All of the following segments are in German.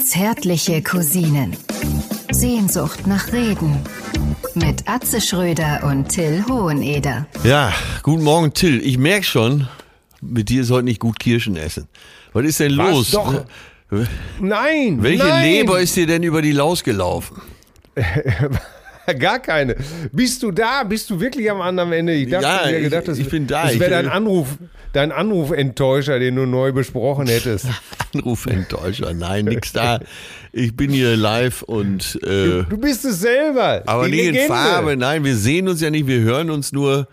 Zärtliche Cousinen. Sehnsucht nach Reden. Mit Atze Schröder und Till Hoheneder. Ja, guten Morgen, Till. Ich merke schon, mit dir ist heute nicht gut Kirschen essen. Was ist denn Was? los? Doch. Nein! Welche nein. Leber ist dir denn über die Laus gelaufen? Gar keine. Bist du da? Bist du wirklich am anderen Ende? Ich dachte, Ja, ich- gedacht, das, ich bin da. Das wäre dein Anruf, dein Anrufenttäuscher, den du neu besprochen hättest. Anrufenttäuscher. Nein, nix da. Ich bin hier live und äh, Du bist es selber. aber nicht Legende. in Farbe. Nein, wir sehen uns ja nicht, wir hören uns nur.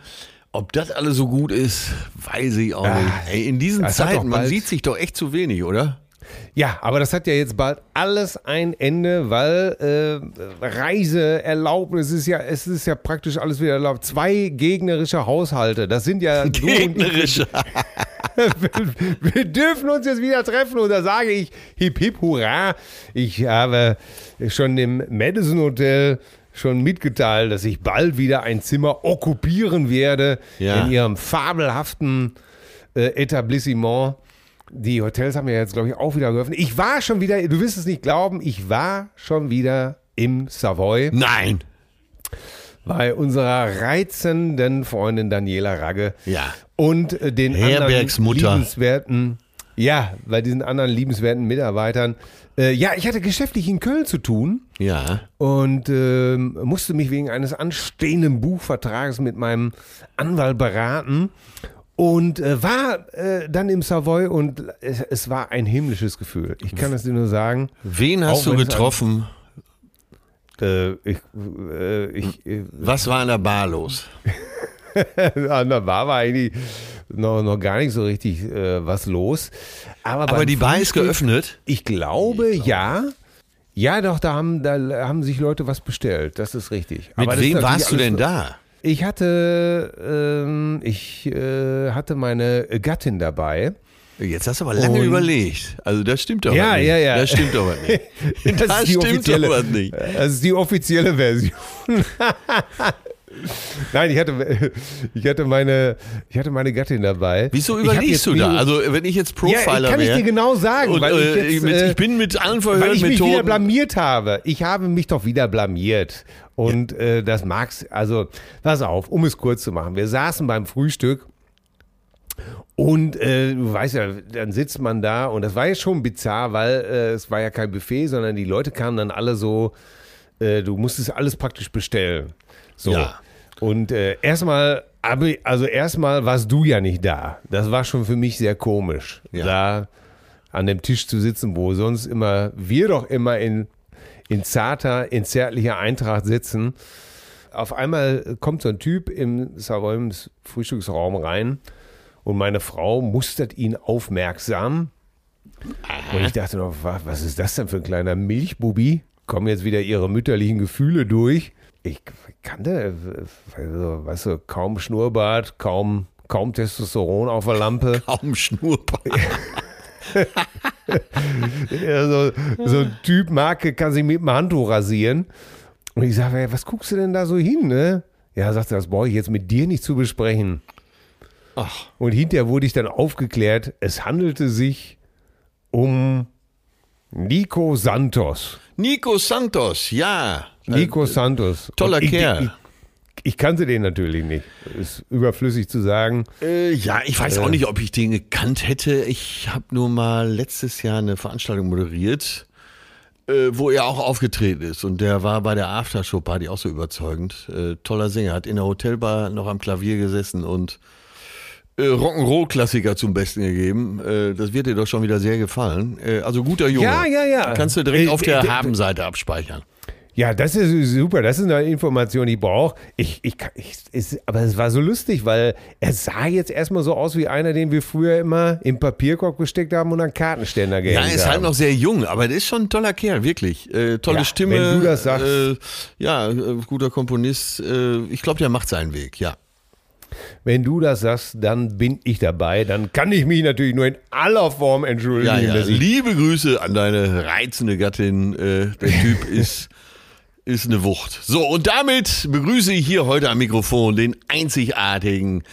Ob das alles so gut ist, weiß ich auch nicht. Ey, in diesen Zeiten, man sieht sich doch echt zu wenig, oder? Ja, aber das hat ja jetzt bald alles ein Ende, weil äh, Reiseerlaubnis ist ja, es ist ja praktisch alles wieder erlaubt. Zwei gegnerische Haushalte, das sind ja. Gegnerische. Wir dürfen uns jetzt wieder treffen und da sage ich hip hip hurra. Ich habe schon im Madison Hotel schon mitgeteilt, dass ich bald wieder ein Zimmer okkupieren werde Ja. in ihrem fabelhaften äh, Etablissement. Die Hotels haben ja jetzt, glaube ich, auch wieder geöffnet. Ich war schon wieder, du wirst es nicht glauben, ich war schon wieder im Savoy Nein. bei unserer reizenden Freundin Daniela Ragge. Ja. Und äh, den Herbergsmutter. anderen liebenswerten, ja, bei diesen anderen liebenswerten Mitarbeitern. Äh, ja, ich hatte geschäftlich in Köln zu tun Ja. und ähm, musste mich wegen eines anstehenden Buchvertrages mit meinem Anwalt beraten und äh, war äh, dann im Savoy und es, es war ein himmlisches Gefühl. Ich kann es dir nur sagen. Wen hast du getroffen? Äh, ich, äh, ich, äh, Was war in der Bar los? an der Bar war eigentlich noch, noch gar nicht so richtig äh, was los. Aber, Aber die Bar ist geöffnet. Ich glaube, ja. Ja, doch, da haben, da haben sich Leute was bestellt. Das ist richtig. Mit Aber wem warst du denn da? Ich hatte, ähm, ich äh, hatte meine Gattin dabei. Jetzt hast du aber lange Und- überlegt. Also das stimmt doch Ja, nicht. ja, ja. Das stimmt doch nicht. Das das stimmt doch nicht. Das ist die offizielle Version. Nein, ich hatte, ich hatte meine, ich hatte meine Gattin dabei. Wieso überlegst du da? Also wenn ich jetzt Profiler ja, kann ich dir genau sagen, und, weil ich, äh, jetzt, mit, äh, ich bin mit allen weil ich mich wieder blamiert habe. Ich habe mich doch wieder blamiert. Und äh, das mag's, also pass auf, um es kurz zu machen. Wir saßen beim Frühstück und äh, du weißt ja, dann sitzt man da und das war ja schon bizarr, weil äh, es war ja kein Buffet, sondern die Leute kamen dann alle so, äh, du musstest alles praktisch bestellen. So. Ja. Und äh, erstmal, aber- also erstmal warst du ja nicht da. Das war schon für mich sehr komisch, Ja. da an dem Tisch zu sitzen, wo sonst immer wir doch immer in, in zarter, in zärtlicher Eintracht sitzen. Auf einmal kommt so ein Typ im Savoy im Frühstücksraum rein und meine Frau mustert ihn aufmerksam. Und ich dachte noch, wa- was ist das denn für ein kleiner Milchbubi? Kommen jetzt wieder ihre mütterlichen Gefühle durch. Ich kannte, also, weißt du, kaum Schnurrbart, kaum, kaum Testosteron auf der Lampe. kaum Schnurrbart. Ja, so, so ein Typ Marke kann sich mit dem Handtuch rasieren. Und ich sage, was guckst du denn da so hin, ne? Ja, sagt er, das brauche ich jetzt mit dir nicht zu besprechen. Ach, Und hinterher wurde ich dann aufgeklärt, es handelte sich um Nico Santos. Nico Santos, ja. Nico Santos. toller ich, Kerl. Ich, ich kannte den natürlich nicht. Ist überflüssig zu sagen. Äh, ja, ich weiß auch nicht, ob ich den gekannt hätte. Ich habe nur mal letztes Jahr eine Veranstaltung moderiert, äh, wo er auch aufgetreten ist. Und der war bei der Aftershow-Party auch so überzeugend. Äh, toller Sänger, hat in der Hotelbar noch am Klavier gesessen und äh, Rock'n'Roll-Klassiker zum Besten gegeben. Äh, das wird dir doch schon wieder sehr gefallen. Äh, also guter Junge. Ja, ja, ja. Kannst du direkt Äh, auf der äh, Habenseite abspeichern. Ja, das ist super. Das ist eine Information, die ich brauche. Ich, ich, aber es war so lustig, weil er sah jetzt erstmal so aus wie einer, den wir früher immer im Papierkorb gesteckt haben und an Kartenständer Ja, gehängt er ist haben. halt noch sehr jung, aber der ist schon ein toller Kerl, wirklich. Äh, tolle Ja, Stimme. wenn du das sagst. Äh, ja, äh, guter Komponist. Äh, ich glaube, der macht seinen Weg, ja. Wenn du das sagst, dann bin ich dabei. Dann kann ich mich natürlich nur in aller Form entschuldigen. Ja, ja. Liebe Grüße an deine reizende Gattin. Äh, der Typ ist, ist eine Wucht. So, und damit begrüße ich hier heute am Mikrofon den einzigartigen,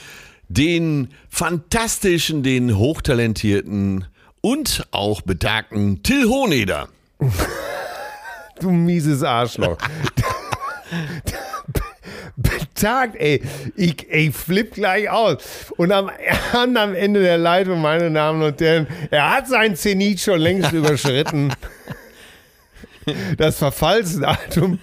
den fantastischen, den hochtalentierten und auch betagten Till Hohneder. Du mieses Arschloch. Betagt, ey. Ich, ich flipp gleich aus. Und am, am Ende der Leitung, meine Damen und Herren, er hat sein Zenit schon längst überschritten. Das Verfallsdatum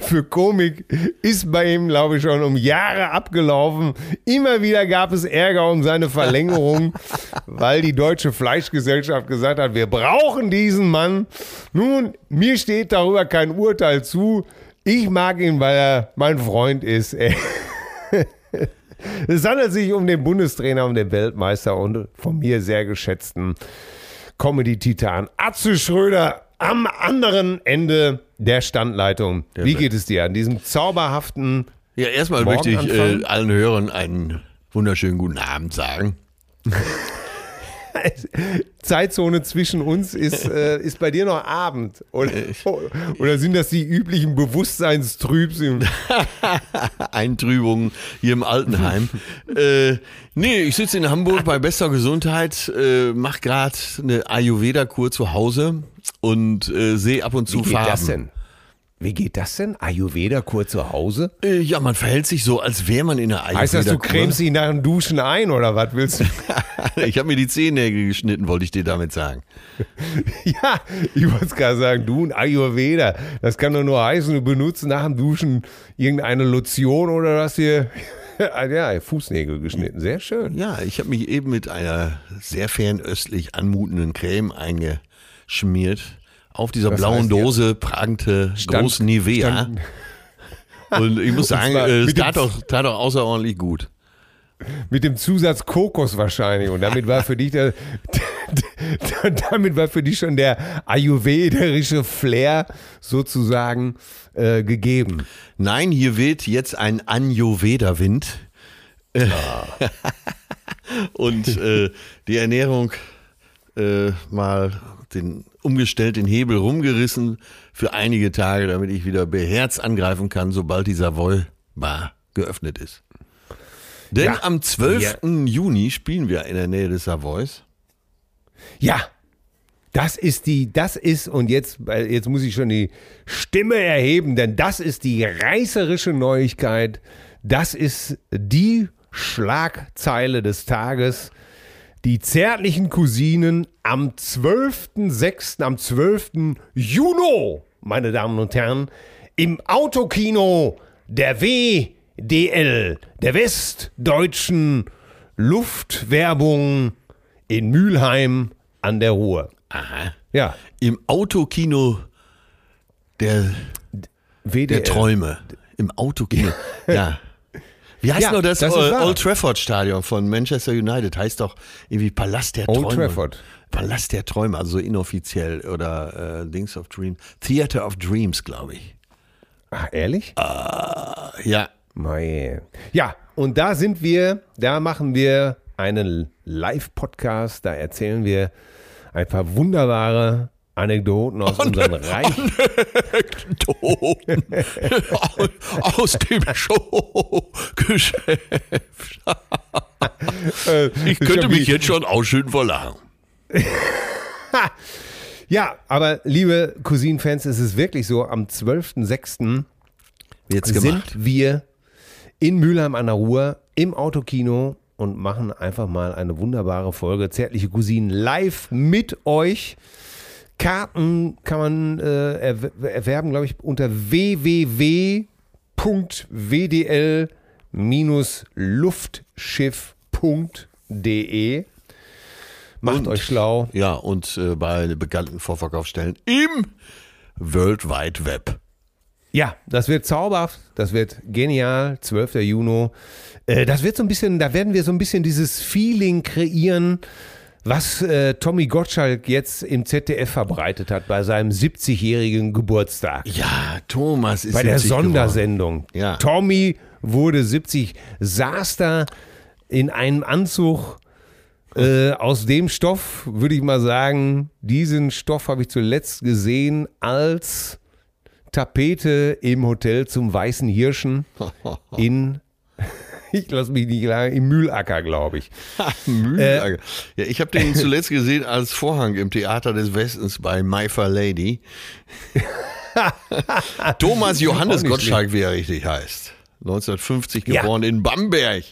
für Komik ist bei ihm, glaube ich, schon um Jahre abgelaufen. Immer wieder gab es Ärger um seine Verlängerung, weil die Deutsche Fleischgesellschaft gesagt hat, wir brauchen diesen Mann. Nun, mir steht darüber kein Urteil zu. Ich mag ihn, weil er mein Freund ist. Es handelt sich um den Bundestrainer und den Weltmeister und von mir sehr geschätzten Comedy-Titan Atze Schröder am anderen Ende der Standleitung. Wie geht es dir an diesem zauberhaften Ja, erstmal möchte ich äh, allen Hörern einen wunderschönen guten Abend sagen. Zeitzone zwischen uns ist, äh, ist bei dir noch Abend? Oder, oder sind das die üblichen Bewusstseinstrübsen? Eintrübungen hier im Altenheim. äh, nee, ich sitze in Hamburg bei bester Gesundheit, äh, mache gerade eine Ayurveda-Kur zu Hause und äh, sehe ab und zu Wie geht Farben. das denn? Wie geht das denn? Ayurveda-Kur zu Hause? Äh, ja, man verhält sich so, als wäre man in einer Ayurveda-Kur. Heißt das, du cremst ihn nach dem Duschen ein oder was willst du? ich habe mir die Zehennägel geschnitten, wollte ich dir damit sagen. ja, ich wollte es gerade sagen, du ein Ayurveda. Das kann doch nur heißen, du benutzt nach dem Duschen irgendeine Lotion oder hast dir ja, Fußnägel geschnitten. Sehr schön. Ja, ich habe mich eben mit einer sehr fernöstlich anmutenden Creme eingeschmiert. Auf dieser Was blauen heißt? Dose prangte Stand- groß Nivea. Und ich muss sagen, es tat doch, tat doch außerordentlich gut. Mit dem Zusatz Kokos wahrscheinlich. Und damit war für dich der, damit war für dich schon der ayurvedische Flair sozusagen äh, gegeben. Nein, hier weht jetzt ein Ayurveda-Wind. Äh, Und äh, die Ernährung äh, mal den umgestellt, den Hebel rumgerissen für einige Tage, damit ich wieder beherzt angreifen kann, sobald die Savoy Bar geöffnet ist. Denn Ja. am 12. Juni spielen wir in der Nähe des Savoys. Ja, das ist die, das ist, und jetzt, weil jetzt muss ich schon die Stimme erheben, denn das ist die reißerische Neuigkeit. Das ist die Schlagzeile des Tages. Die zärtlichen Cousinen am 12.06., am 12. Juni, meine Damen und Herren, im Autokino der WDL, der Westdeutschen Luftwerbung in Mülheim an der Ruhr. Aha. Ja, Im Autokino der, WDL. der Träume. Im Autokino. ja. Wie heißt Ja, nur das, das wahr. Old Trafford Stadion von Manchester United? Heißt doch irgendwie Palast der Old Träume. Trafford. Palast der Träume, also so inoffiziell oder äh, Dings of Dreams. Theater of Dreams, glaube ich. Ach, ehrlich? Ja. Mei. Ja, und da sind wir, da machen wir einen Live-Podcast, da erzählen wir ein paar wunderbare Anekdoten aus unseren Reichen. Toten aus dem Showgeschäft. Ich könnte mich jetzt schon ausschütten vor Lachen. Ja, aber liebe Cousin-Fans, es ist wirklich so, am 12.06. Jetzt sind gemacht. wir in Mülheim an der Ruhr im Autokino und machen einfach mal eine wunderbare Folge Zärtliche Cousinen live mit euch. Karten kann man äh, erw- erwerben, glaube ich, unter www.wdl-luftschiff.de. Macht Und- euch schlau. Ja, und äh, bei bekannten Vorverkaufsstellen im World Wide Web. Ja, das wird zauberhaft, das wird genial, 12. Juni. Äh, das wird so ein bisschen, da werden wir so ein bisschen dieses Feeling kreieren, was äh, Tommy Gottschalk jetzt im ZDF verbreitet hat bei seinem 70-jährigen Geburtstag. Ja, Thomas ist Bei der 70 geworden. Sondersendung. Ja. Tommy wurde 70, saß da in einem Anzug äh, aus dem Stoff, würde ich mal sagen, diesen Stoff habe ich zuletzt gesehen als Tapete im Hotel zum Weißen Hirschen in, ich lasse mich nicht lange im Mühlacker, glaube ich. Mühlacker. ja, ich habe den zuletzt gesehen als Vorhang im Theater des Westens bei My Fair Lady. Thomas Johannes Gottschalk, wie er richtig heißt. 1950 geboren ja. in Bamberg.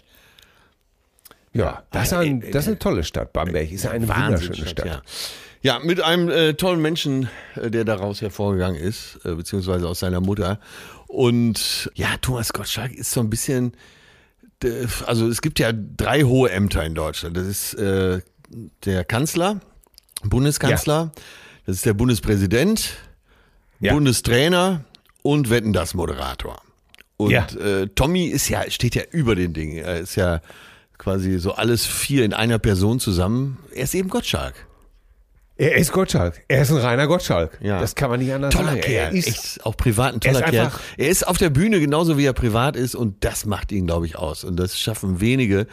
Ja, das ist, ein, das ist eine tolle Stadt. Bamberg ist eine wunderschöne Stadt. Ja. ja. mit einem äh, tollen Menschen, äh, der daraus hervorgegangen ist, äh, beziehungsweise aus seiner Mutter. Und ja, Thomas Gottschalk ist so ein bisschen, also es gibt ja drei hohe Ämter in Deutschland. Das ist äh, der Kanzler, Bundeskanzler, ja. das ist der Bundespräsident, ja. Bundestrainer und Wetten das Moderator. Und ja. äh, Tommy ist ja, steht ja über den Dingen. Er ist ja quasi so alles vier in einer Person zusammen. Er ist eben Gottschalk. Er ist Gottschalk. Er ist ein reiner Gottschalk. Ja. Das kann man nicht anders toller sagen. Kerl. Er ist Echt, auch privat ein toller er Kerl. Er ist auf der Bühne genauso wie er privat ist und das macht ihn, glaube ich, aus. Und das schaffen wenige.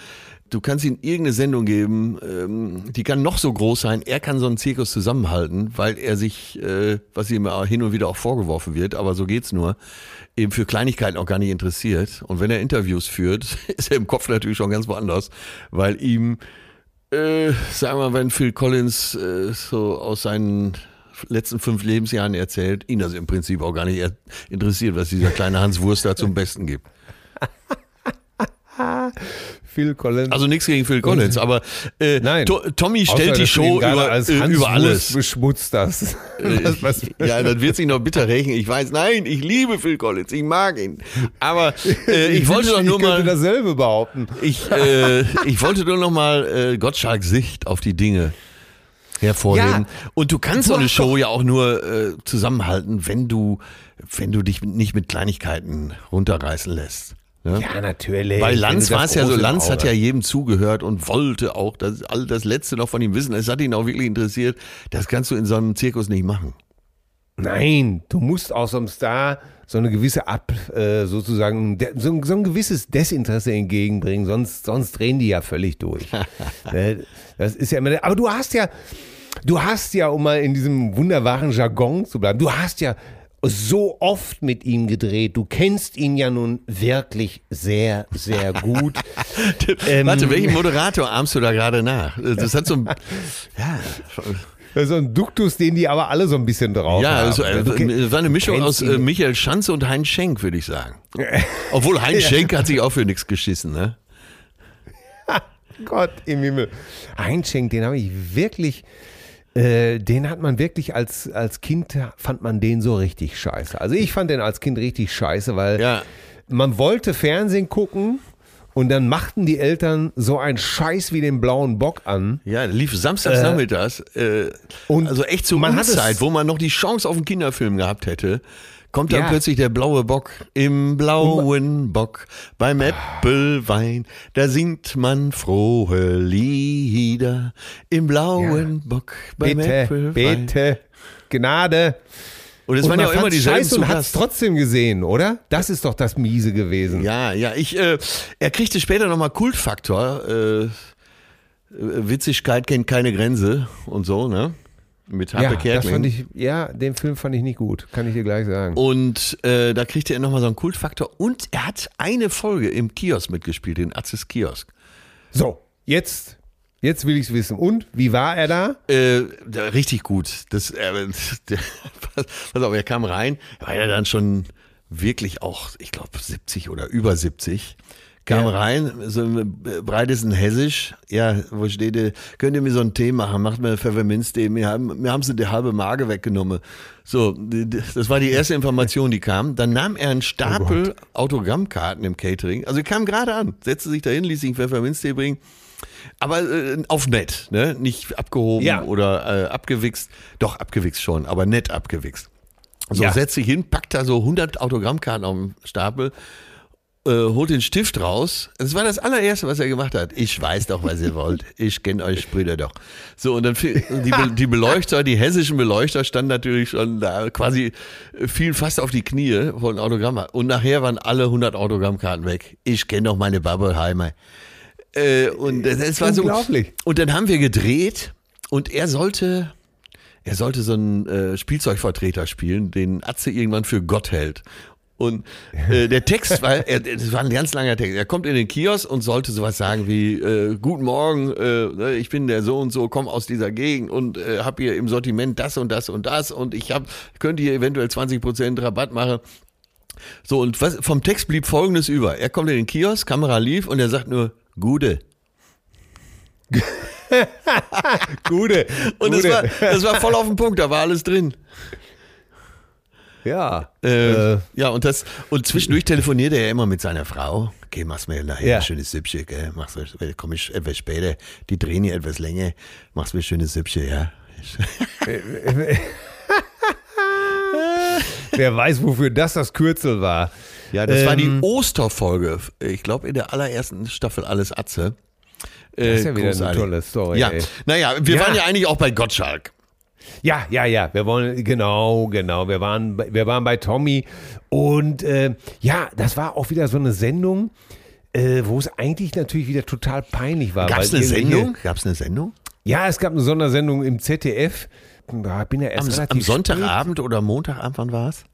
Du kannst ihm irgendeine Sendung geben, ähm, die kann noch so groß sein. Er kann so einen Zirkus zusammenhalten, weil er sich, äh, was ihm hin und wieder auch vorgeworfen wird, aber so geht's nur, eben für Kleinigkeiten auch gar nicht interessiert. Und wenn er Interviews führt, ist er im Kopf natürlich schon ganz woanders, weil ihm, äh, sagen wir mal, wenn Phil Collins äh, so aus seinen letzten fünf Lebensjahren erzählt, ihn das im Prinzip auch gar nicht interessiert, was dieser kleine Hans Wurst da zum Besten gibt. Phil Collins. Also nichts gegen Phil Collins, aber äh, Nein. To Tommy stellt Außer, die Show über, als äh, über alles. beschmutzt das. das was, ja, dann wird sich noch bitter rächen. Ich weiß, nein, ich liebe Phil Collins, ich mag ihn. Aber äh, ich, ich wollte doch nur ich mal dasselbe behaupten. Ich, äh, ich wollte nur noch mal äh, Gottschalks Sicht auf die Dinge hervorheben. Ja, und du kannst so eine Show ja auch nur äh, zusammenhalten, wenn du, wenn du dich nicht mit Kleinigkeiten runterreißen lässt. Ne? Ja, natürlich. Bei Lanz war es ja so, Lanz hat ja jedem zugehört und wollte auch das, all das Letzte noch von ihm wissen. Es hat ihn auch wirklich interessiert. Das kannst du in so einem Zirkus nicht machen. Nein, du musst auch so einem Star so eine gewisse Ab, äh, sozusagen, so, so, ein gewisses Desinteresse entgegenbringen, sonst, sonst drehen die ja völlig durch. Ne? das ist ja immer, aber du hast ja, du hast ja, um mal in diesem wunderbaren Jargon zu bleiben, du hast ja so oft mit ihm gedreht. Du kennst ihn ja nun wirklich sehr, sehr gut. ähm, Warte, welchen Moderator ahmst du da gerade nach? Das hat so ein, ja. So ein Duktus, den die aber alle so ein bisschen drauf ja, haben. Ja, also, äh, war eine Mischung aus äh, Michael Schanze und Heinz Schenk, würde ich sagen. Obwohl Heinz ja. Schenk hat sich auch für nichts geschissen, ne? Gott im Himmel. Heinz Schenk, den habe ich wirklich äh, den hat man wirklich als, als Kind, fand man den so richtig scheiße. Also ich fand den als Kind richtig scheiße, weil ja. man wollte Fernsehen gucken und dann machten die Eltern so einen Scheiß wie den blauen Bock an. Ja, lief samstags nachmittags. Äh, und also echt zur Unzeit, wo man noch die Chance auf einen Kinderfilm gehabt hätte kommt dann ja. plötzlich der blaue Bock im blauen Bock beim Äppelwein. Da singt man frohe Lieder im blauen ja. Bock beim bitte, Äppelwein. Bitte, Gnade. Und es waren ja auch immer dieselben Scheiße und hat es trotzdem gesehen, oder? Das ist doch das Miese gewesen. Ja, ja. Ich, äh, er kriegte später nochmal Kultfaktor. Äh, Witzigkeit kennt keine Grenze und so, ne? Mit Harpe ja, Kerkeling. Das fand ich, ja, den Film fand ich nicht gut, kann ich dir gleich sagen. Und äh, da kriegte er nochmal so einen Kultfaktor und er hat eine Folge im Kiosk mitgespielt, in Atzes Kiosk. So, jetzt, jetzt will ich es wissen. Und, wie war er da? Äh, richtig gut. Das, äh, der, pass auf, er kam rein, war ja dann schon wirklich auch, ich glaube, 70 oder über 70 kam ja. rein, so breites ein Hessisch, ja, wo steht, ihr, könnt ihr mir so ein Tee machen, macht mir Pfefferminztee, mir haben, mir haben sie die halbe Mage weggenommen. So, das war die erste Information, die kam. Dann nahm er einen Stapel oh Autogrammkarten im Catering, also er kam gerade an, setzte sich dahin, ließ sich einen Pfefferminztee bringen, aber äh, auf nett, ne, nicht abgehoben ja. oder äh, abgewichst, doch abgewichst schon, aber nett abgewichst. So, ja. setzt sich hin, packt da so 100 Autogrammkarten auf den Stapel, äh, holt den Stift raus. Das war das allererste, was er gemacht hat. Ich weiß doch, was ihr wollt. Ich kenne euch Brüder doch. So, und dann die, die Beleuchter, die hessischen Beleuchter standen natürlich schon da, quasi fielen fast auf die Knie, wollten Autogramm Und nachher waren alle 100 Autogrammkarten weg. Ich kenne doch meine Babbelheimer. Äh, und es war so. Und dann haben wir gedreht und er sollte, er sollte so einen äh, Spielzeugvertreter spielen, den Atze irgendwann für Gott hält. Und äh, der Text war, er, das war ein ganz langer Text. Er kommt in den Kiosk und sollte sowas sagen wie, äh, guten Morgen, äh, ne, ich bin der so und so, komme aus dieser Gegend und äh, habe hier im Sortiment das und das und das und ich hab, könnte hier eventuell 20% Rabatt machen. So, und was, vom Text blieb folgendes über. Er kommt in den Kiosk, Kamera lief und er sagt nur, Gude. Gute. Und das gute. war, das war voll auf den Punkt, da war alles drin. Ja. Äh, Äh. ja, und das, und zwischendurch telefoniert er ja immer mit seiner Frau. Okay, mach's mir nachher Ja. ein schönes Süppchen, gell? Mach's mir, komm ich etwas später. Die drehen hier etwas länger. Mach's mir ein schönes Süppchen, ja. Wer weiß, wofür das das Kürzel war. Ja, das war die Ähm. Osterfolge. Ich glaube, in der allerersten Staffel Alles Atze. Äh, Das ist ja wieder eine großartig. tolle Story. Ja, ey. naja, wir Ja. waren ja eigentlich auch bei Gottschalk. Ja, ja, ja. Wir wollen, genau, genau. Wir waren, bei- wir waren bei Tommy. Und äh, ja, das war auch wieder so eine Sendung, äh, wo es eigentlich natürlich wieder total peinlich war. Gab's weil eine Sendung? Gab's eine Sendung? Ja, es gab eine Sondersendung im ZDF. Da bin ja erst Am, am Sonntagabend oder Montagabend, wann war es? Spät.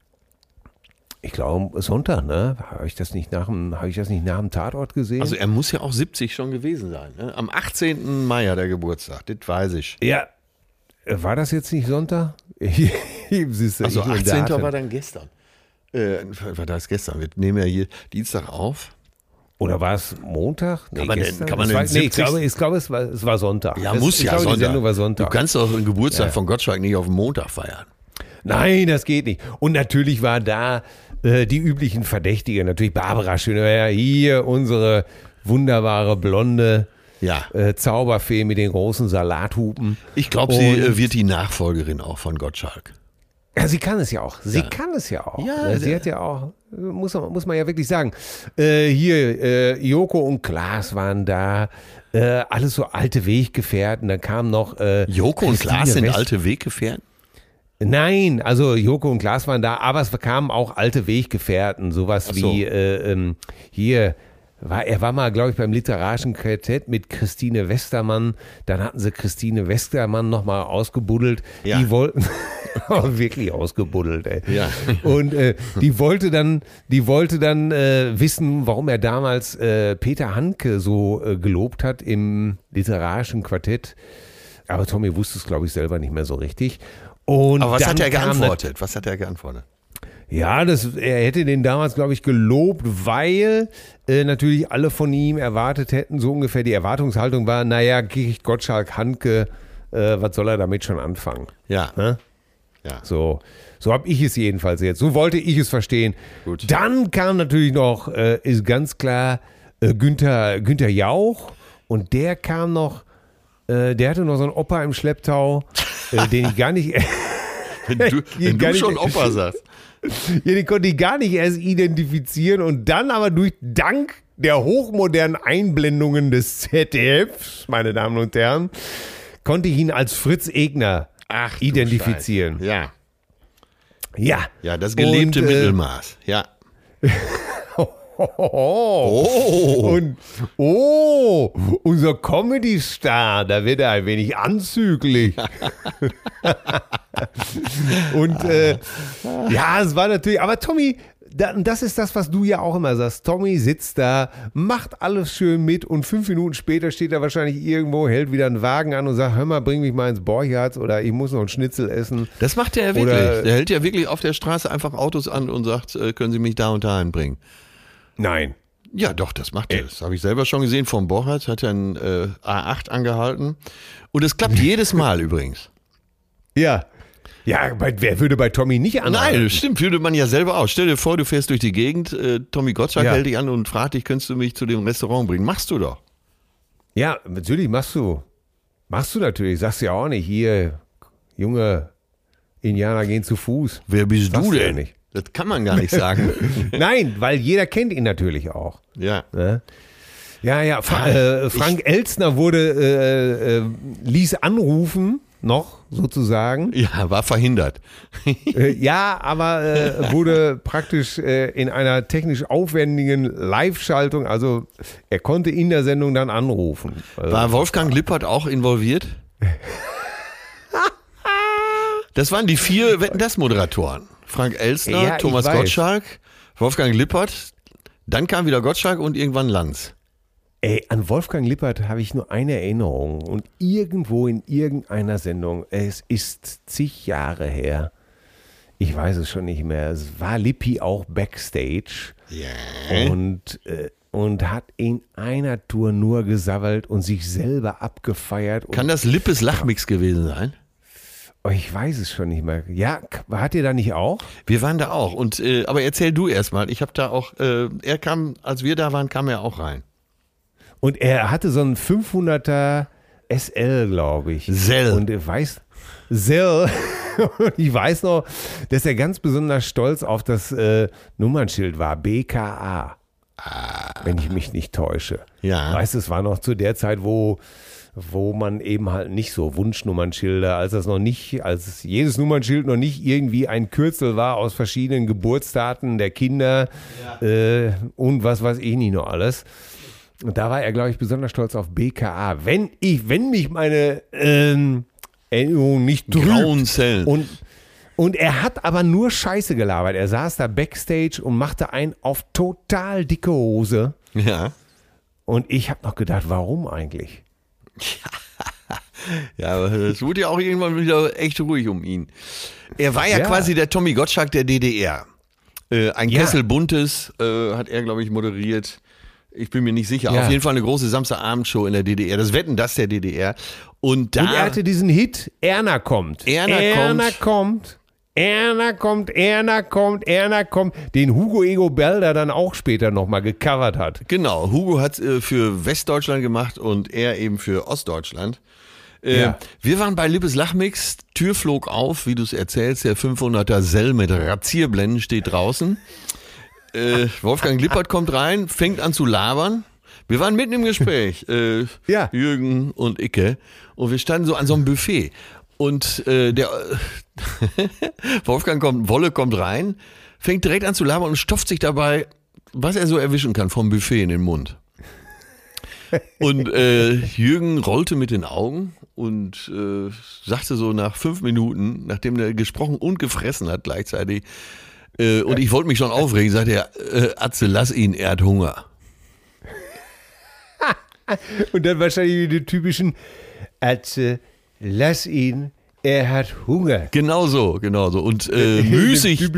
Ich glaube Sonntag, ne? Habe ich das nicht nach dem, habe ich das nicht nach dem Tatort gesehen? Also er muss ja auch 70 schon gewesen sein. Ne? Am 18. Mai hat er Geburtstag, das weiß ich. ja. Äh, War das jetzt nicht Sonntag? Siehst du, Also ich und 18. Daten. war dann gestern. Äh, war das gestern? Wir nehmen ja hier Dienstag auf. Oder war es Montag? Nee, Kann man denn- kann man denn war, nee, ich 70? glaube, ich glaube es, war, es war Sonntag. Ja, es, muss ja glaube, Sonntag. Sonntag. Du kannst doch den Geburtstag Ja. von Gottschalk nicht auf den Montag feiern. Nein, das geht nicht. Und natürlich war da äh, die üblichen Verdächtigen. Natürlich Barbara Schöneberger, hier unsere wunderbare blonde Ja. äh, Zauberfee mit den großen Salathupen. Ich glaube, sie Und- äh, wird die Nachfolgerin auch von Gottschalk. Ja, sie kann es ja auch. Sie Ja. kann es ja auch. Ja, sie hat ja auch, muss man, muss man ja wirklich sagen. Äh, hier, äh, Joko und Klaas waren da. Äh, alles so alte Weggefährten. Dann kam noch. Äh, Joko und Christine Klaas sind West- alte Weggefährten. Nein, also Joko und Klaas waren da, aber es kamen auch alte Weggefährten, sowas so. wie äh, ähm, hier. War, er war mal, glaube ich, beim literarischen Quartett mit Christine Westermann. Dann hatten sie Christine Westermann nochmal ausgebuddelt. Ja. Die wollten wirklich ausgebuddelt, ey. Ja. Und äh, die wollte dann, die wollte dann äh, wissen, warum er damals äh, Peter Handke so äh, gelobt hat im literarischen Quartett. Aber Tommy wusste es, glaube ich, selber nicht mehr so richtig. Und Aber was hat er geantwortet? Was hat er geantwortet? Ja, das, er hätte den damals, glaube ich, gelobt, weil äh, natürlich alle von ihm erwartet hätten, so ungefähr die Erwartungshaltung war, naja, kriegt Gottschalk Handke, äh, was soll er damit schon anfangen? Ja. Ne? ja. So, so habe ich es jedenfalls jetzt. So wollte ich es verstehen. Gut. Dann kam natürlich noch, äh, ist ganz klar, äh, Günther, Günther Jauch und der kam noch, äh, der hatte noch so einen Opa im Schlepptau, äh, den ich gar nicht... Wenn du, wenn du schon Opa sagst. Ja, den konnte ich gar nicht erst identifizieren und dann aber durch dank der hochmodernen Einblendungen des ZDFs, meine Damen und Herren, konnte ich ihn als Fritz Egner Ach, identifizieren. Scheiße. Ja. Ja. Ja, das gelebte Und, äh, Mittelmaß. Ja. Oh. Und oh, unser Comedy-Star, da wird er ein wenig anzüglich. und äh, ja, es war natürlich, aber Tommy, da, das ist das, was du ja auch immer sagst. Tommy sitzt da, macht alles schön mit und fünf Minuten später steht er wahrscheinlich irgendwo, hält wieder einen Wagen an und sagt, hör mal, bring mich mal ins Borchards oder ich muss noch einen Schnitzel essen. Das macht er ja wirklich. Oder- der hält ja wirklich auf der Straße einfach Autos an und sagt, äh, können Sie mich da und dahin bringen. Nein. Ja, doch, das macht er. Das habe ich selber schon gesehen. Vom Borchardt hat er einen äh, A8 angehalten. Und es klappt jedes Mal übrigens. Ja. Ja, bei, wer würde bei Tommy nicht anhalten? Nein, das stimmt, würde man ja selber aus. Stell dir vor, du fährst durch die Gegend, äh, Tommy Gottschalk Ja. hält dich an und fragt dich, könntest du mich zu dem Restaurant bringen? Machst du doch. Ja, natürlich machst du. Machst du natürlich. Sagst ja auch nicht, hier, junge Indianer gehen zu Fuß. Wer bist Sagst du du denn? nicht. Das kann man gar nicht sagen. Nein, weil jeder kennt ihn natürlich auch. ja. Ne? Ja, ja, Fra äh, Frank Elstner wurde, äh, äh, ließ anrufen, noch sozusagen. Ja, war verhindert. Äh, ja, aber äh, wurde praktisch äh, in einer technisch aufwendigen Live-Schaltung, also er konnte in der Sendung dann anrufen. Also, War Wolfgang Lippert auch involviert? Das waren die vier Wetten das Moderatoren. Frank Elstner, Ja, Thomas. Gottschalk, Wolfgang Lippert, dann kam wieder Gottschalk und irgendwann Lanz. Ey, an Wolfgang Lippert habe ich nur eine Erinnerung und irgendwo in irgendeiner Sendung, es ist zig Jahre her, ich weiß es schon nicht mehr, es war Lippi auch Backstage Ja. und, äh, und hat in einer Tour nur gesabbelt und sich selber abgefeiert. Kann das Lippes Lachmix gewesen sein? Oh, ich weiß es schon nicht mehr. Ja, hat ihr da nicht auch? Wir waren da auch. Und äh, aber erzähl du erstmal. Ich habe da auch. Äh, er kam, als wir da waren, kam er auch rein. Und er hatte so einen 500er SL, glaube ich. Sell. Und er weiß, Sell. Ich weiß noch, dass er ganz besonders stolz auf das äh, Nummernschild war. BKA. Wenn ich mich nicht täusche. Ja. Weißt du, es war noch zu der Zeit, wo, wo man eben halt nicht so Wunschnummernschilder, als das noch nicht, als jedes Nummernschild noch nicht irgendwie ein Kürzel war aus verschiedenen Geburtsdaten der Kinder äh, und was weiß ich nicht noch alles. Und da war er, glaube ich, besonders stolz auf BKA. Wenn ich, wenn mich meine ähm, Erinnerung nicht trügt. Und, und er hat aber nur Scheiße gelabert. Er saß da backstage und machte einen auf total dicke Hose. Ja. Und ich habe noch gedacht, warum eigentlich? Ja, aber es wurde ja auch irgendwann wieder echt ruhig um ihn. Er war ja, Ja. quasi der Tommy Gottschalk der DDR. Äh, ein Ja. Kessel Buntes äh, hat er, glaube ich, moderiert. Ich bin mir nicht sicher. Ja. Auf jeden Fall eine große Samstagabendshow in der DDR. Das Wetten, das der DDR. Und da. Und er hatte diesen Hit, Erna kommt. Erna Erna kommt. kommt. Erna kommt, Erna kommt, Erna kommt, den Hugo Ego Belder dann auch später nochmal gecovert hat. Genau, Hugo hat äh, für Westdeutschland gemacht und er eben für Ostdeutschland. Äh, Ja. Wir waren bei Lippes Lachmix, Tür flog auf, wie du es erzählst, der 500er Sell mit Razierblenden steht draußen. Äh, Wolfgang Lippert kommt rein, fängt an zu labern. Wir waren mitten im Gespräch, äh, Ja. Jürgen und Icke, und wir standen so an so einem Buffet. Und äh, der Wolfgang kommt, Wolle kommt rein, fängt direkt an zu labern und stopft sich dabei, was er so erwischen kann, vom Buffet in den Mund. Und äh, Jürgen rollte mit den Augen und äh, sagte so nach fünf Minuten, nachdem er gesprochen und gefressen hat gleichzeitig, äh, und ich wollte mich schon aufregen, sagte er, äh, Atze, lass ihn, er hat Hunger. Und dann wahrscheinlich die typischen, Atze, lass ihn, er hat Hunger. Genau so, genau so. Und äh, müßig,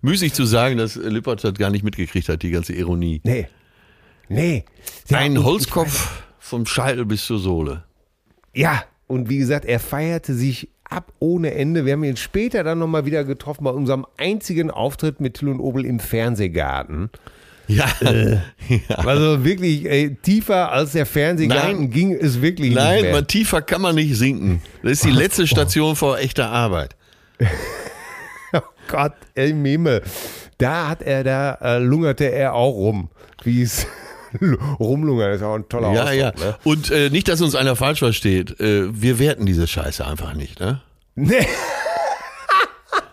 müßig zu sagen, dass Lippert das gar nicht mitgekriegt hat, die ganze Ironie. Nee. Nee. Ja, Ein Holzkopf vom Scheitel bis zur Sohle. Ja, und wie gesagt, er feierte sich ab ohne Ende. Wir haben ihn später dann nochmal wieder getroffen bei unserem einzigen Auftritt mit Till und Obel im Fernsehgarten. Ja, ja. Also wirklich ey, tiefer als der Fernsehgarten Nein. ging es wirklich nicht Nein, mehr. man, tiefer kann man nicht sinken. Das ist die letzte Station vor echter Arbeit. Oh Gott, im Himmel. Da hat er, da äh, lungerte er auch rum. Wie es rumlungern ist auch ein toller Ja, Ausdruck. ja. Ne? Und äh, nicht, dass uns einer falsch versteht. Äh, wir werten diese Scheiße einfach nicht, ne? Nee.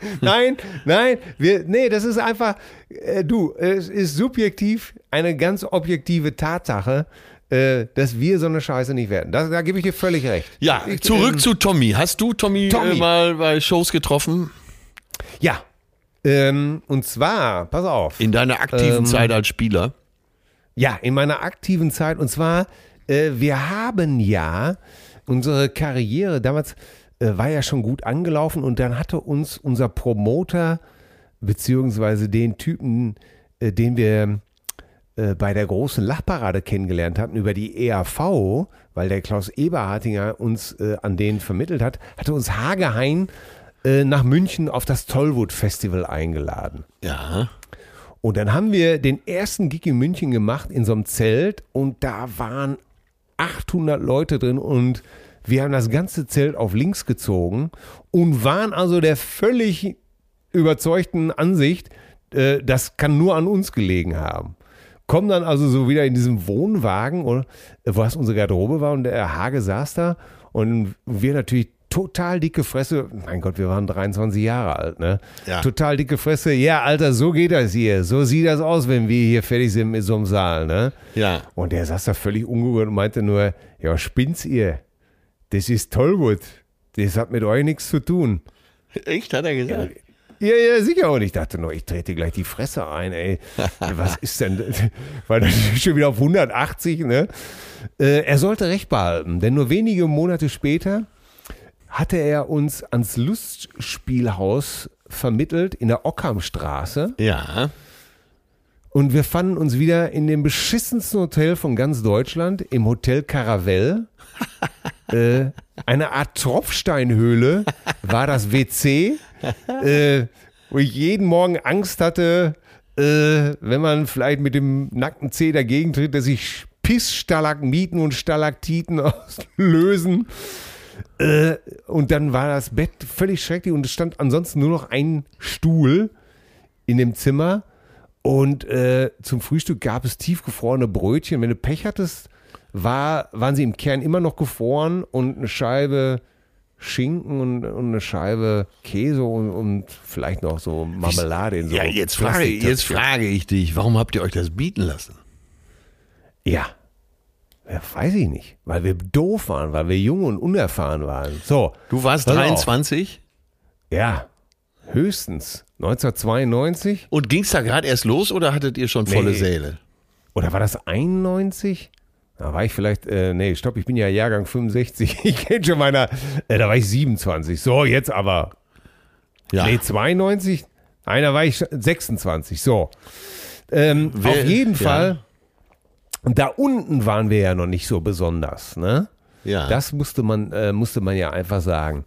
nein, nein, wir, nee, das ist einfach, äh, du, es ist subjektiv eine ganz objektive Tatsache, äh, dass wir so eine Scheiße nicht werden. Das, da gebe ich dir völlig recht. Ja, ich, zurück ähm, zu Tommy. Hast du Tommy, Tommy. Äh, mal bei Shows getroffen? Ja. Ähm, und zwar, pass auf. In deiner aktiven Ähm, Zeit als Spieler? Ja, in meiner aktiven Zeit. Und zwar, äh, wir haben ja unsere Karriere damals äh, war ja schon gut angelaufen und dann hatte uns unser Promoter beziehungsweise den Typen, äh, den wir äh, bei der großen Lachparade kennengelernt hatten über die EAV, weil der Klaus Eberhartinger uns äh, an den vermittelt hat, hatte uns Hagehain äh, nach München auf das Tollwood Festival eingeladen. Ja. Und dann haben wir den ersten Gig in München gemacht in so einem Zelt und da waren 800 Leute drin und wir haben das ganze Zelt auf links gezogen und waren also der völlig überzeugten Ansicht, äh, das kann nur an uns gelegen haben. Kommen dann also so wieder in diesem Wohnwagen, oder, wo das unsere Garderobe war und der Hage saß da und wir natürlich total dicke Fresse. Mein Gott, wir waren 23 Jahre alt, ne? Ja. Total dicke Fresse. Ja, Alter, so geht das hier. So sieht das aus, wenn wir hier fertig sind mit so einem Saal, ne? Ja. Und der saß da völlig ungerührt und meinte nur, ja, spinnt's ihr? Das ist Tollwood. Das hat mit euch nichts zu tun. Echt, hat er gesagt? Ja, ja, sicher. Und ich dachte noch, ich trete gleich die Fresse ein, ey. Was ist denn? Weil das ist schon wieder auf 180, ne? Äh, er sollte recht behalten, denn nur wenige Monate später hatte er uns ans Lustspielhaus vermittelt in der Ockhamstraße. Ja. Und wir fanden uns wieder in dem beschissensten Hotel von ganz Deutschland, im Hotel Caravelle. Äh, eine Art Tropfsteinhöhle war das WC, äh, wo ich jeden Morgen Angst hatte, äh, wenn man vielleicht mit dem nackten Zeh dagegen tritt, dass sich Pissstalagmiten und Stalaktiten auslösen. Äh, und dann war das Bett völlig schrecklich und es stand ansonsten nur noch ein Stuhl in dem Zimmer. Und äh, zum Frühstück gab es tiefgefrorene Brötchen. Wenn du Pech hattest, war, waren sie im Kern immer noch gefroren und eine Scheibe Schinken und, und eine Scheibe Käse und, und vielleicht noch so Marmelade in so Ja, jetzt frage, jetzt frage ich dich, warum habt ihr euch das bieten lassen? Ja. Ja, weiß ich nicht. Weil wir doof waren, weil wir jung und unerfahren waren. So. Du warst pass auf. 23 Ja. Höchstens. 1992? und ging's da gerade erst los oder hattet ihr schon volle Nee. Säle? Oder war das 91? Da war ich vielleicht, äh, nee, stopp, ich bin ja Jahrgang 65. Ich kenne schon meiner, äh, da war ich 27. So, jetzt aber. Ja. Nee, 92? Einer war ich 26. So. Ähm, Wer- auf jeden ja. Fall. Und da unten waren wir ja noch nicht so besonders, ne? ja. Das musste man, äh, musste man ja einfach sagen.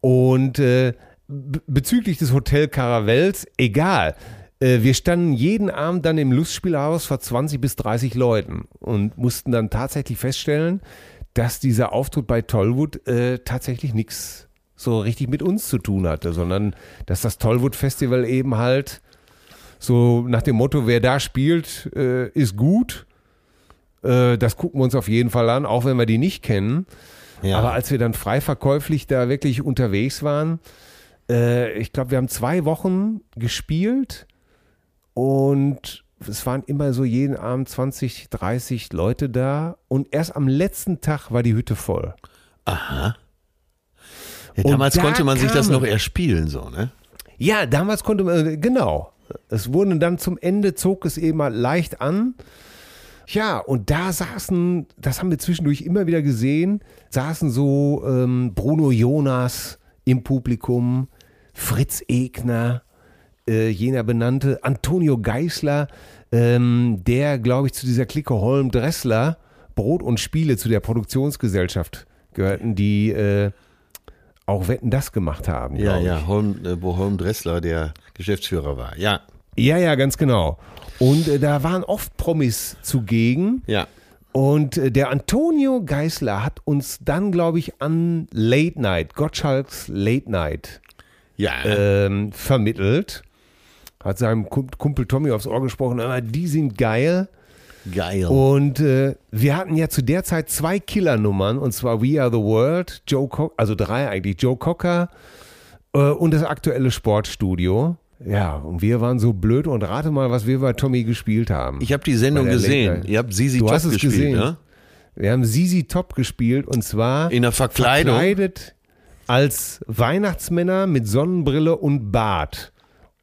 Und äh, be- bezüglich des Hotel Caravels, egal. Äh, wir standen jeden Abend dann im Lustspielhaus vor 20 bis 30 Leuten und mussten dann tatsächlich feststellen, dass dieser Auftritt bei Tollwood äh, tatsächlich nichts so richtig mit uns zu tun hatte, sondern dass das Tollwood Festival eben halt so nach dem Motto, wer da spielt, äh, ist gut. Äh, das gucken wir uns auf jeden Fall an, auch wenn wir die nicht kennen. ja. Aber als wir dann frei verkäuflich da wirklich unterwegs waren, äh, ich glaube, wir haben zwei Wochen gespielt und es waren immer so jeden Abend 20, 30 Leute da und erst am letzten Tag war die Hütte voll. Aha. Ja, damals da konnte man sich das noch erspielen, so, ne? Ja, damals konnte man, äh, genau. Es wurde dann zum Ende, zog es eben mal leicht an. Ja, und da saßen, das haben wir zwischendurch immer wieder gesehen, saßen so ähm, Bruno Jonas im Publikum, Fritz Egner, äh, jener benannte Antonio Geisler, ähm, der, glaube ich, zu dieser Clique Holm Dressler Brot und Spiele zu der Produktionsgesellschaft gehörten, die äh, auch Wetten das gemacht haben. Ja, ja, Holm, äh, wo Holm Dressler der Geschäftsführer war. Ja, Ja, ja, ganz genau. Und äh, da waren oft Promis zugegen. ja. Und äh, der Antonio Geisler hat uns dann, glaube ich, an Late Night, Gottschalks Late Night, Ja, ähm, vermittelt. Hat seinem Kump- Kumpel Tommy aufs Ohr gesprochen, aber die sind geil. geil. Und äh, wir hatten ja zu der Zeit zwei Killernummern, und zwar We Are the World, Joe Co also drei eigentlich, Joe Cocker äh, und das aktuelle Sportstudio. Ja, und wir waren so blöd und rate mal, was wir bei Tommy gespielt haben. Ich habe die Sendung gesehen. Ihr habt Sisi Du Top hast es gespielt, gesehen. ne? Wir haben Sisi Top gespielt und zwar In der Verkleidung. verkleidet als Weihnachtsmänner mit Sonnenbrille und Bart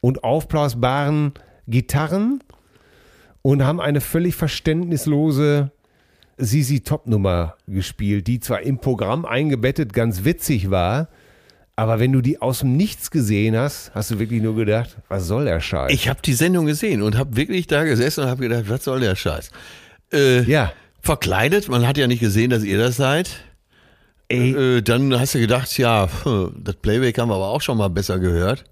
und aufblasbaren Gitarren und haben eine völlig verständnislose Sisi Top Nummer gespielt, die zwar im Programm eingebettet ganz witzig war, aber wenn du die aus dem Nichts gesehen hast, hast du wirklich nur gedacht, was soll der Scheiß? Ich habe die Sendung gesehen und habe wirklich da gesessen und habe gedacht, was soll der Scheiß? Äh, ja, Verkleidet, man hat ja nicht gesehen, dass ihr das seid. ey, Äh, dann hast du gedacht, ja, das Playback haben wir aber auch schon mal besser gehört.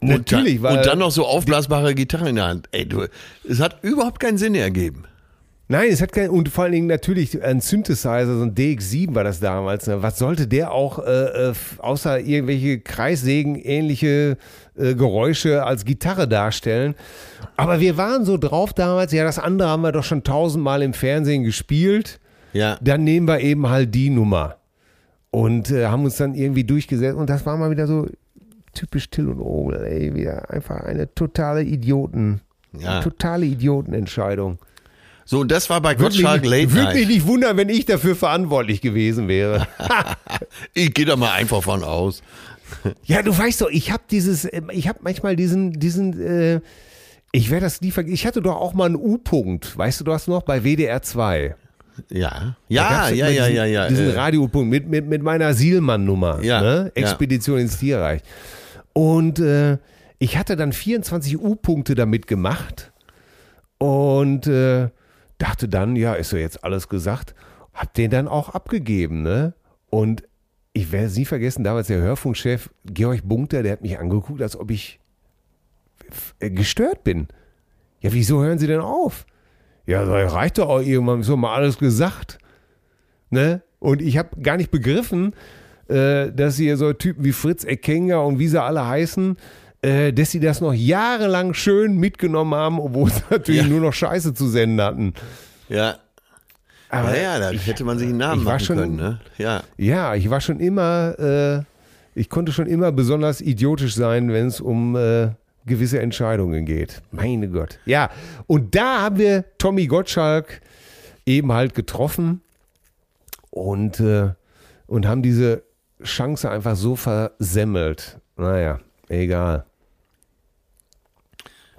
Und natürlich, dann, weil Und dann noch so aufblasbare Gitarre in der Hand. Ey, du, es hat überhaupt keinen Sinn ergeben. Nein, es hat kein, und vor allen Dingen natürlich ein Synthesizer, so ein DX7 war das damals. Ne? Was sollte der auch, äh, äh, außer irgendwelche Kreissägen-ähnliche äh, Geräusche als Gitarre darstellen? Aber wir waren so drauf damals, ja, das andere haben wir doch schon tausendmal im Fernsehen gespielt. Ja. Dann nehmen wir eben halt die Nummer. Und äh, haben uns dann irgendwie durchgesetzt. Und das war mal wieder so typisch Till und Obel, ey, wieder einfach eine totale Idioten, Ja. totale Idiotenentscheidung. So, und das war bei mich, Gottschalk nicht- Late würde mich nicht wundern, wenn ich dafür verantwortlich gewesen wäre. Ich gehe da mal einfach von aus. Ja, du weißt doch, ich habe dieses, ich habe manchmal diesen, diesen, äh, ich werde das nie vergessen. Ich hatte doch auch mal einen U-Punkt, weißt du das noch, bei WDR 2. Ja, ja, ja, ja, diesen, ja, ja. Diesen äh, Radio-Punkt mit, mit, mit meiner Sielmann-Nummer, Ja, ne? ja. Expedition ins Tierreich. Und äh, ich hatte dann 24 U-Punkte damit gemacht und äh, dachte dann, ja, ist so jetzt alles gesagt. Hab den dann auch abgegeben, ne? Und ich werde nie vergessen, damals der Hörfunkchef Georg Bunkter, der hat mich angeguckt, als ob ich äh, gestört bin. Ja, wieso hören Sie denn auf? Ja, reicht doch auch irgendwann, doch mal alles gesagt. Ne? Und ich habe gar nicht begriffen, äh, dass hier so Typen wie Fritz Eckenger und wie sie alle heißen, äh, dass sie das noch jahrelang schön mitgenommen haben, obwohl sie natürlich Ja. nur noch Scheiße zu senden hatten. ja. Aber ja, ja, da hätte man sich einen Namen machen schon- können, ne? Ja. Ja, ich war schon immer, äh, ich konnte schon immer besonders idiotisch sein, wenn es um äh, gewisse Entscheidungen geht. Meine Gott. Ja, und da haben wir Tommy Gottschalk eben halt getroffen und, äh, und haben diese Chance einfach so versemmelt. Naja, egal.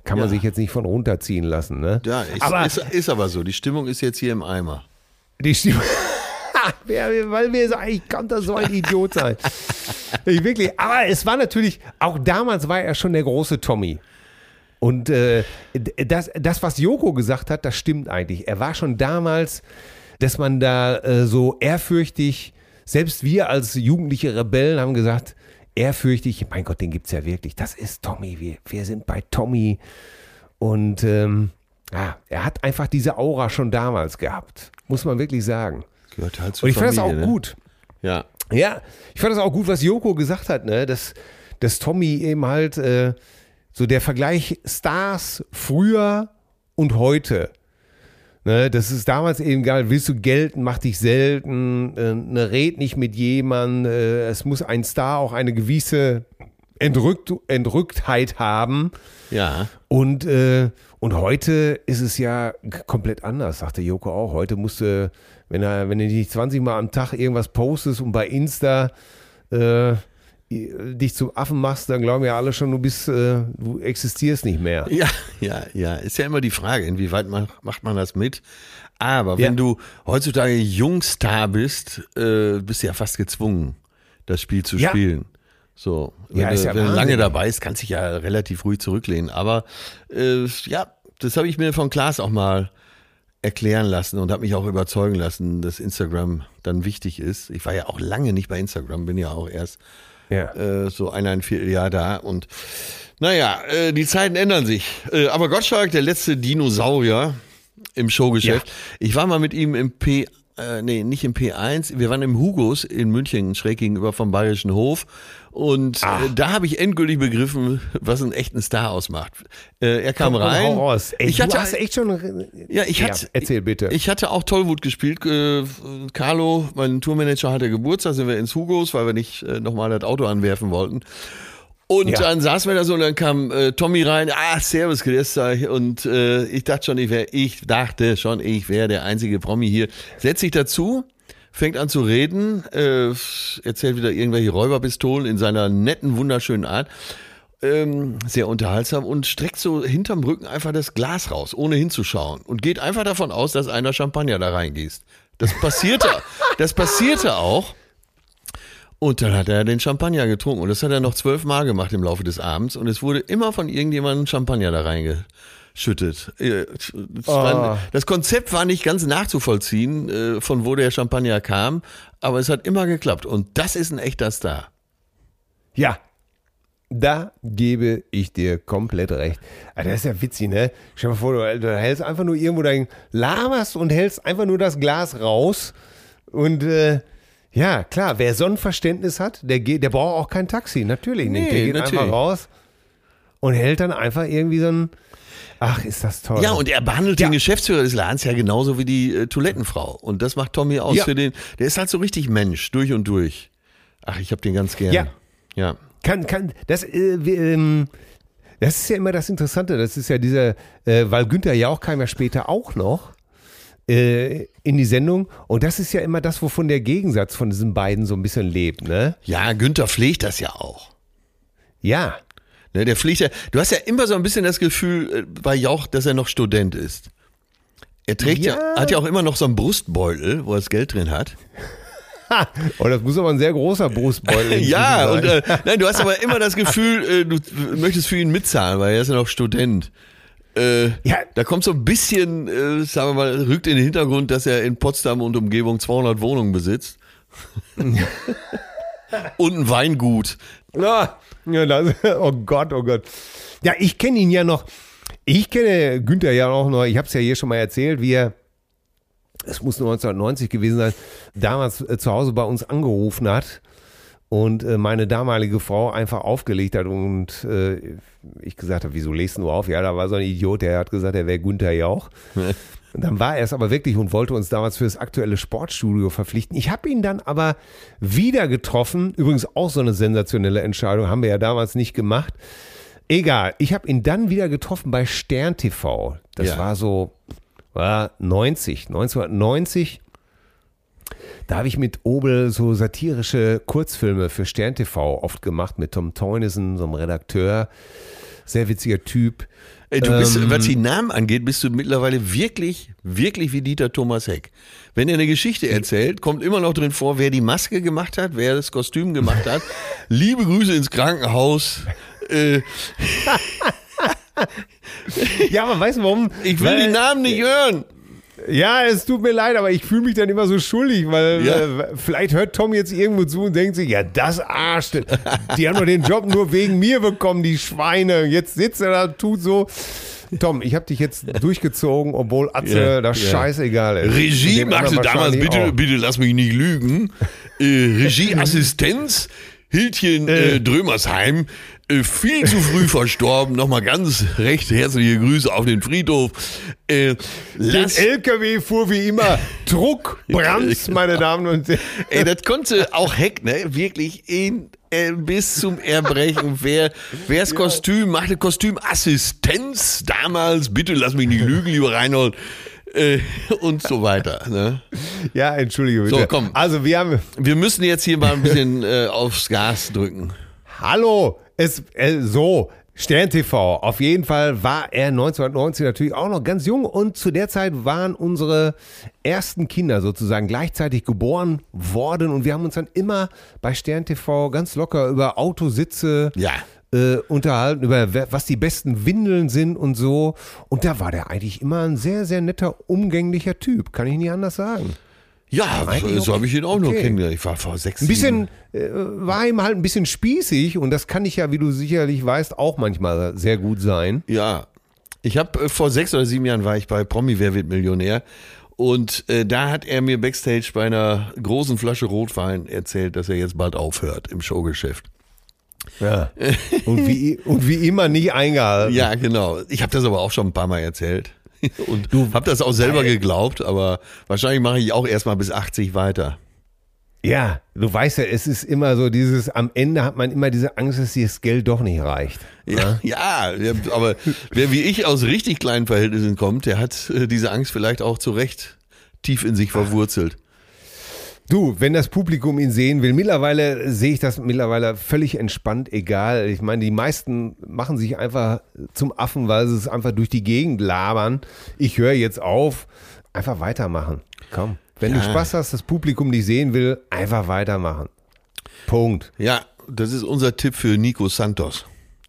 Kann man Ja. sich jetzt nicht von runterziehen lassen, ne? Ja, ist, Aber- ist, ist aber so. Die Stimmung ist jetzt hier im Eimer. Die Stimme. Wer- Weil wir so, ich kann da so ein Idiot sein. Ich wirklich. Aber es war natürlich, auch damals war er schon der große Tommy. Und äh, das, das, was Joko gesagt hat, das stimmt eigentlich. Er war schon damals, dass man da äh, so ehrfürchtig, selbst wir als jugendliche Rebellen haben gesagt, ehrfürchtig, mein Gott, den gibt's ja wirklich. Das ist Tommy. Wir, wir sind bei Tommy. Und ähm, ja, er hat einfach diese Aura schon damals gehabt. Muss man wirklich sagen. Gehört halt zur Und ich fand das auch ne? gut. Ja. Ja, ich fand das auch gut, was Joko gesagt hat, ne? dass, dass Tommy eben halt äh, so der Vergleich Stars früher und heute. Ne, das ist damals eben geil, willst du gelten, mach dich selten, äh, ne, red nicht mit jemandem, äh, es muss ein Star auch eine gewisse Entrückt, Entrücktheit haben. Ja. Und, äh, und heute ist es ja komplett anders, sagte Joko auch. Heute musst du, wenn, er, wenn du nicht 20 Mal am Tag irgendwas postest und bei Insta äh, dich zum Affen machst, dann glauben ja alle schon, du bist, äh, du existierst nicht mehr. Ja, ja, ja. Ist ja immer die Frage, inwieweit man, macht man das mit. Aber Ja. wenn du heutzutage Jungstar bist, äh, bist du ja fast gezwungen, das Spiel zu Ja. spielen. So, wenn, Ja, ist du, wenn du lange dabei bist, kannst du dich ja relativ ruhig zurücklehnen. Aber äh, ja, das habe ich mir von Klaas auch mal erklären lassen und habe mich auch überzeugen lassen, dass Instagram dann wichtig ist. Ich war ja auch lange nicht bei Instagram, bin ja auch erst Ja. äh, so eineinviertel Jahr da und naja, äh, die Zeiten ändern sich. Äh, aber Gottschalk, der letzte Dinosaurier im Showgeschäft. Ich war mal mit ihm im P, äh, nee, nicht im P1, wir waren im Hugos in München, schräg gegenüber vom Bayerischen Hof. Und Ah. äh, da habe ich endgültig begriffen, was einen echten Star ausmacht. Äh, er kam Komm, rein. raus. Ey, ich hatte, hast echt schon. ja, ich hatte, erzähl bitte. ich hatte auch Tollwut gespielt. Äh, Carlo, mein Tourmanager, hatte Geburtstag, sind wir ins Hugos, weil wir nicht nochmal das Auto anwerfen wollten. Und Ja. dann saßen wir da so und dann kam äh, Tommy rein, ah, servus, grüß euch. Und äh, ich dachte schon, ich wäre, ich dachte schon, ich wäre der einzige Promi hier. Setzt sich dazu, fängt an zu reden, äh, erzählt wieder irgendwelche Räuberpistolen in seiner netten, wunderschönen Art. Ähm, sehr unterhaltsam und streckt so hinterm Rücken einfach das Glas raus, ohne hinzuschauen. Und geht einfach davon aus, dass einer Champagner da reingießt. Das passierte, das passierte auch. Und dann hat er den Champagner getrunken. Und das hat er noch zwölfmal gemacht im Laufe des Abends. Und es wurde immer von irgendjemandem Champagner da reingeschüttet. Äh, Das, war, das Konzept war nicht ganz nachzuvollziehen, äh, von wo der Champagner kam. Aber es hat immer geklappt. Und das ist ein echter Star. Ja. Da gebe ich dir komplett recht. Ah, das ist ja witzig, ne? Stell dir mal vor, du, du hältst einfach nur irgendwo dein laberst und hältst einfach nur das Glas raus. Und äh, ja, klar, wer so ein Verständnis hat, der geht, der braucht auch kein Taxi, natürlich nicht. Nee, der geht natürlich. einfach raus und hält dann einfach irgendwie so ein. Ach, ist das toll. Ja, und er behandelt Ja. den Geschäftsführer des Ladens ja genauso wie die äh, Toilettenfrau. Und das macht Tommy aus Ja. für den. Der ist halt so richtig Mensch, durch und durch. Ach, ich hab den ganz gern. Ja. Ja. Kann, kann, das, äh, ähm, das ist ja immer das Interessante. Das ist ja dieser, äh, weil Günther Jauch kam ja später auch noch. äh, in die Sendung. Und das ist ja immer das, wovon der Gegensatz von diesen beiden so ein bisschen lebt, ne? Ja, Günther pflegt das ja auch. Ja. Ne, der pflegt ja, du hast ja immer so ein bisschen das Gefühl äh, bei Jauch, dass er noch Student ist. Er trägt ja. Ja. hat ja auch immer noch so einen Brustbeutel, wo er das Geld drin hat. Oh, das muss aber ein sehr großer Brustbeutel Ja, sein. und äh, nein, du hast aber immer das Gefühl, äh, du möchtest für ihn mitzahlen, weil er ist ja noch Student. Äh, Ja. Da kommt so ein bisschen, äh, sagen wir mal, rückt in den Hintergrund, dass er in Potsdam und Umgebung 200 Wohnungen besitzt. Und ein Weingut. Ja, das, oh Gott, oh Gott. Ja, ich kenne ihn ja noch. Ich kenne Günther ja auch noch. Ich habe es ja hier schon mal erzählt, wie er, es muss 1990 gewesen sein, damals äh, zu Hause bei uns angerufen hat und äh, meine damalige Frau einfach aufgelegt hat und äh, ich gesagt habe, wieso legst du auf? Ja, da war so ein Idiot, der hat gesagt, er wäre Günther Jauch. Und dann war er es aber wirklich und wollte uns damals für das aktuelle Sportstudio verpflichten. Ich habe ihn dann aber wieder getroffen. Übrigens auch so eine sensationelle Entscheidung, haben wir ja damals nicht gemacht. Egal, ich habe ihn dann wieder getroffen bei Stern TV. Das Ja. war so war 90, 1990. Da habe ich mit Obel so satirische Kurzfilme für Stern TV oft gemacht mit Tom Teunissen, so einem Redakteur. Sehr witziger Typ. Du bist, Ähm. was die Namen angeht, bist du mittlerweile wirklich, wirklich wie Dieter Thomas Heck. Wenn er eine Geschichte erzählt, kommt immer noch drin vor, wer die Maske gemacht hat, wer das Kostüm gemacht hat. Liebe Grüße ins Krankenhaus. Äh, Ja, aber weißt du warum? ich will Weil- die Namen nicht hören. Ja, es tut mir leid, aber ich fühle mich dann immer so schuldig, weil Ja. äh, vielleicht hört Tom jetzt irgendwo zu und denkt sich, ja, das Arsch, die haben doch den Job nur wegen mir bekommen, die Schweine. Jetzt sitzt er da, tut so. Tom, ich habe dich jetzt durchgezogen, obwohl Atze Ja, das ja. scheißegal ist. Regie machte damals, bitte, auch. bitte lass mich nicht lügen. Äh, Regieassistenz, Hildchen äh, Drömersheim, äh, viel zu früh verstorben. Nochmal ganz recht herzliche Grüße auf den Friedhof. Äh, Den LKW fuhr wie immer Druck, Brands, meine Damen und Herren. ey, das konnte auch Heck, ne? Wirklich in, äh, bis zum Erbrechen. Wer, wer's Kostüm machte, Kostümassistenz damals, bitte lass mich nicht lügen, lieber Reinhold. Äh, und so weiter. Ne? Ja, entschuldige bitte. So, komm. Also wir haben, Wir müssen jetzt hier mal ein bisschen äh, aufs Gas drücken. Hallo, es äh, so Stern TV. Auf jeden Fall war er 1990 natürlich auch noch ganz jung und zu der Zeit waren unsere ersten Kinder sozusagen gleichzeitig geboren worden und wir haben uns dann immer bei Stern TV ganz locker über Autositze Ja. äh, unterhalten, über wer- was die besten Windeln sind und so. Und da war der eigentlich immer ein sehr, sehr netter, umgänglicher Typ, kann ich nicht anders sagen. Ja, Eigentlich so habe ich ihn auch noch okay. kennengelernt. Ich war vor sechs Ein bisschen äh, war ihm halt ein bisschen spießig und das kann ich ja, wie du sicherlich weißt, auch manchmal sehr gut sein. Ja. Ich habe äh, vor sechs oder sieben Jahren war ich bei Promi Wer wird Millionär. Und äh, da hat er mir backstage bei einer großen Flasche Rotwein erzählt, dass er jetzt bald aufhört im Showgeschäft. Ja. Und wie, und wie immer nie eingehalten. Ja, genau. Ich habe das aber auch schon ein paar Mal erzählt. Und du habe das auch selber geglaubt, aber wahrscheinlich mache ich auch erstmal bis 80 weiter. Ja, du weißt ja, es ist immer so dieses, am Ende hat man immer diese Angst, dass dir das Geld doch nicht reicht. Ja, ja, ja, aber wer wie ich aus richtig kleinen Verhältnissen kommt, der hat äh, diese Angst vielleicht auch zu Recht tief in sich verwurzelt. Du, wenn das Publikum ihn sehen will, mittlerweile sehe ich das mittlerweile völlig entspannt, egal. Ich meine, die meisten machen sich einfach zum Affen, weil sie es einfach durch die Gegend labern. Ich höre jetzt auf, einfach weitermachen. Komm, wenn du Ja. Spaß hast, das Publikum dich sehen will, einfach weitermachen. Punkt. Ja, das ist unser Tipp für Nico Santos.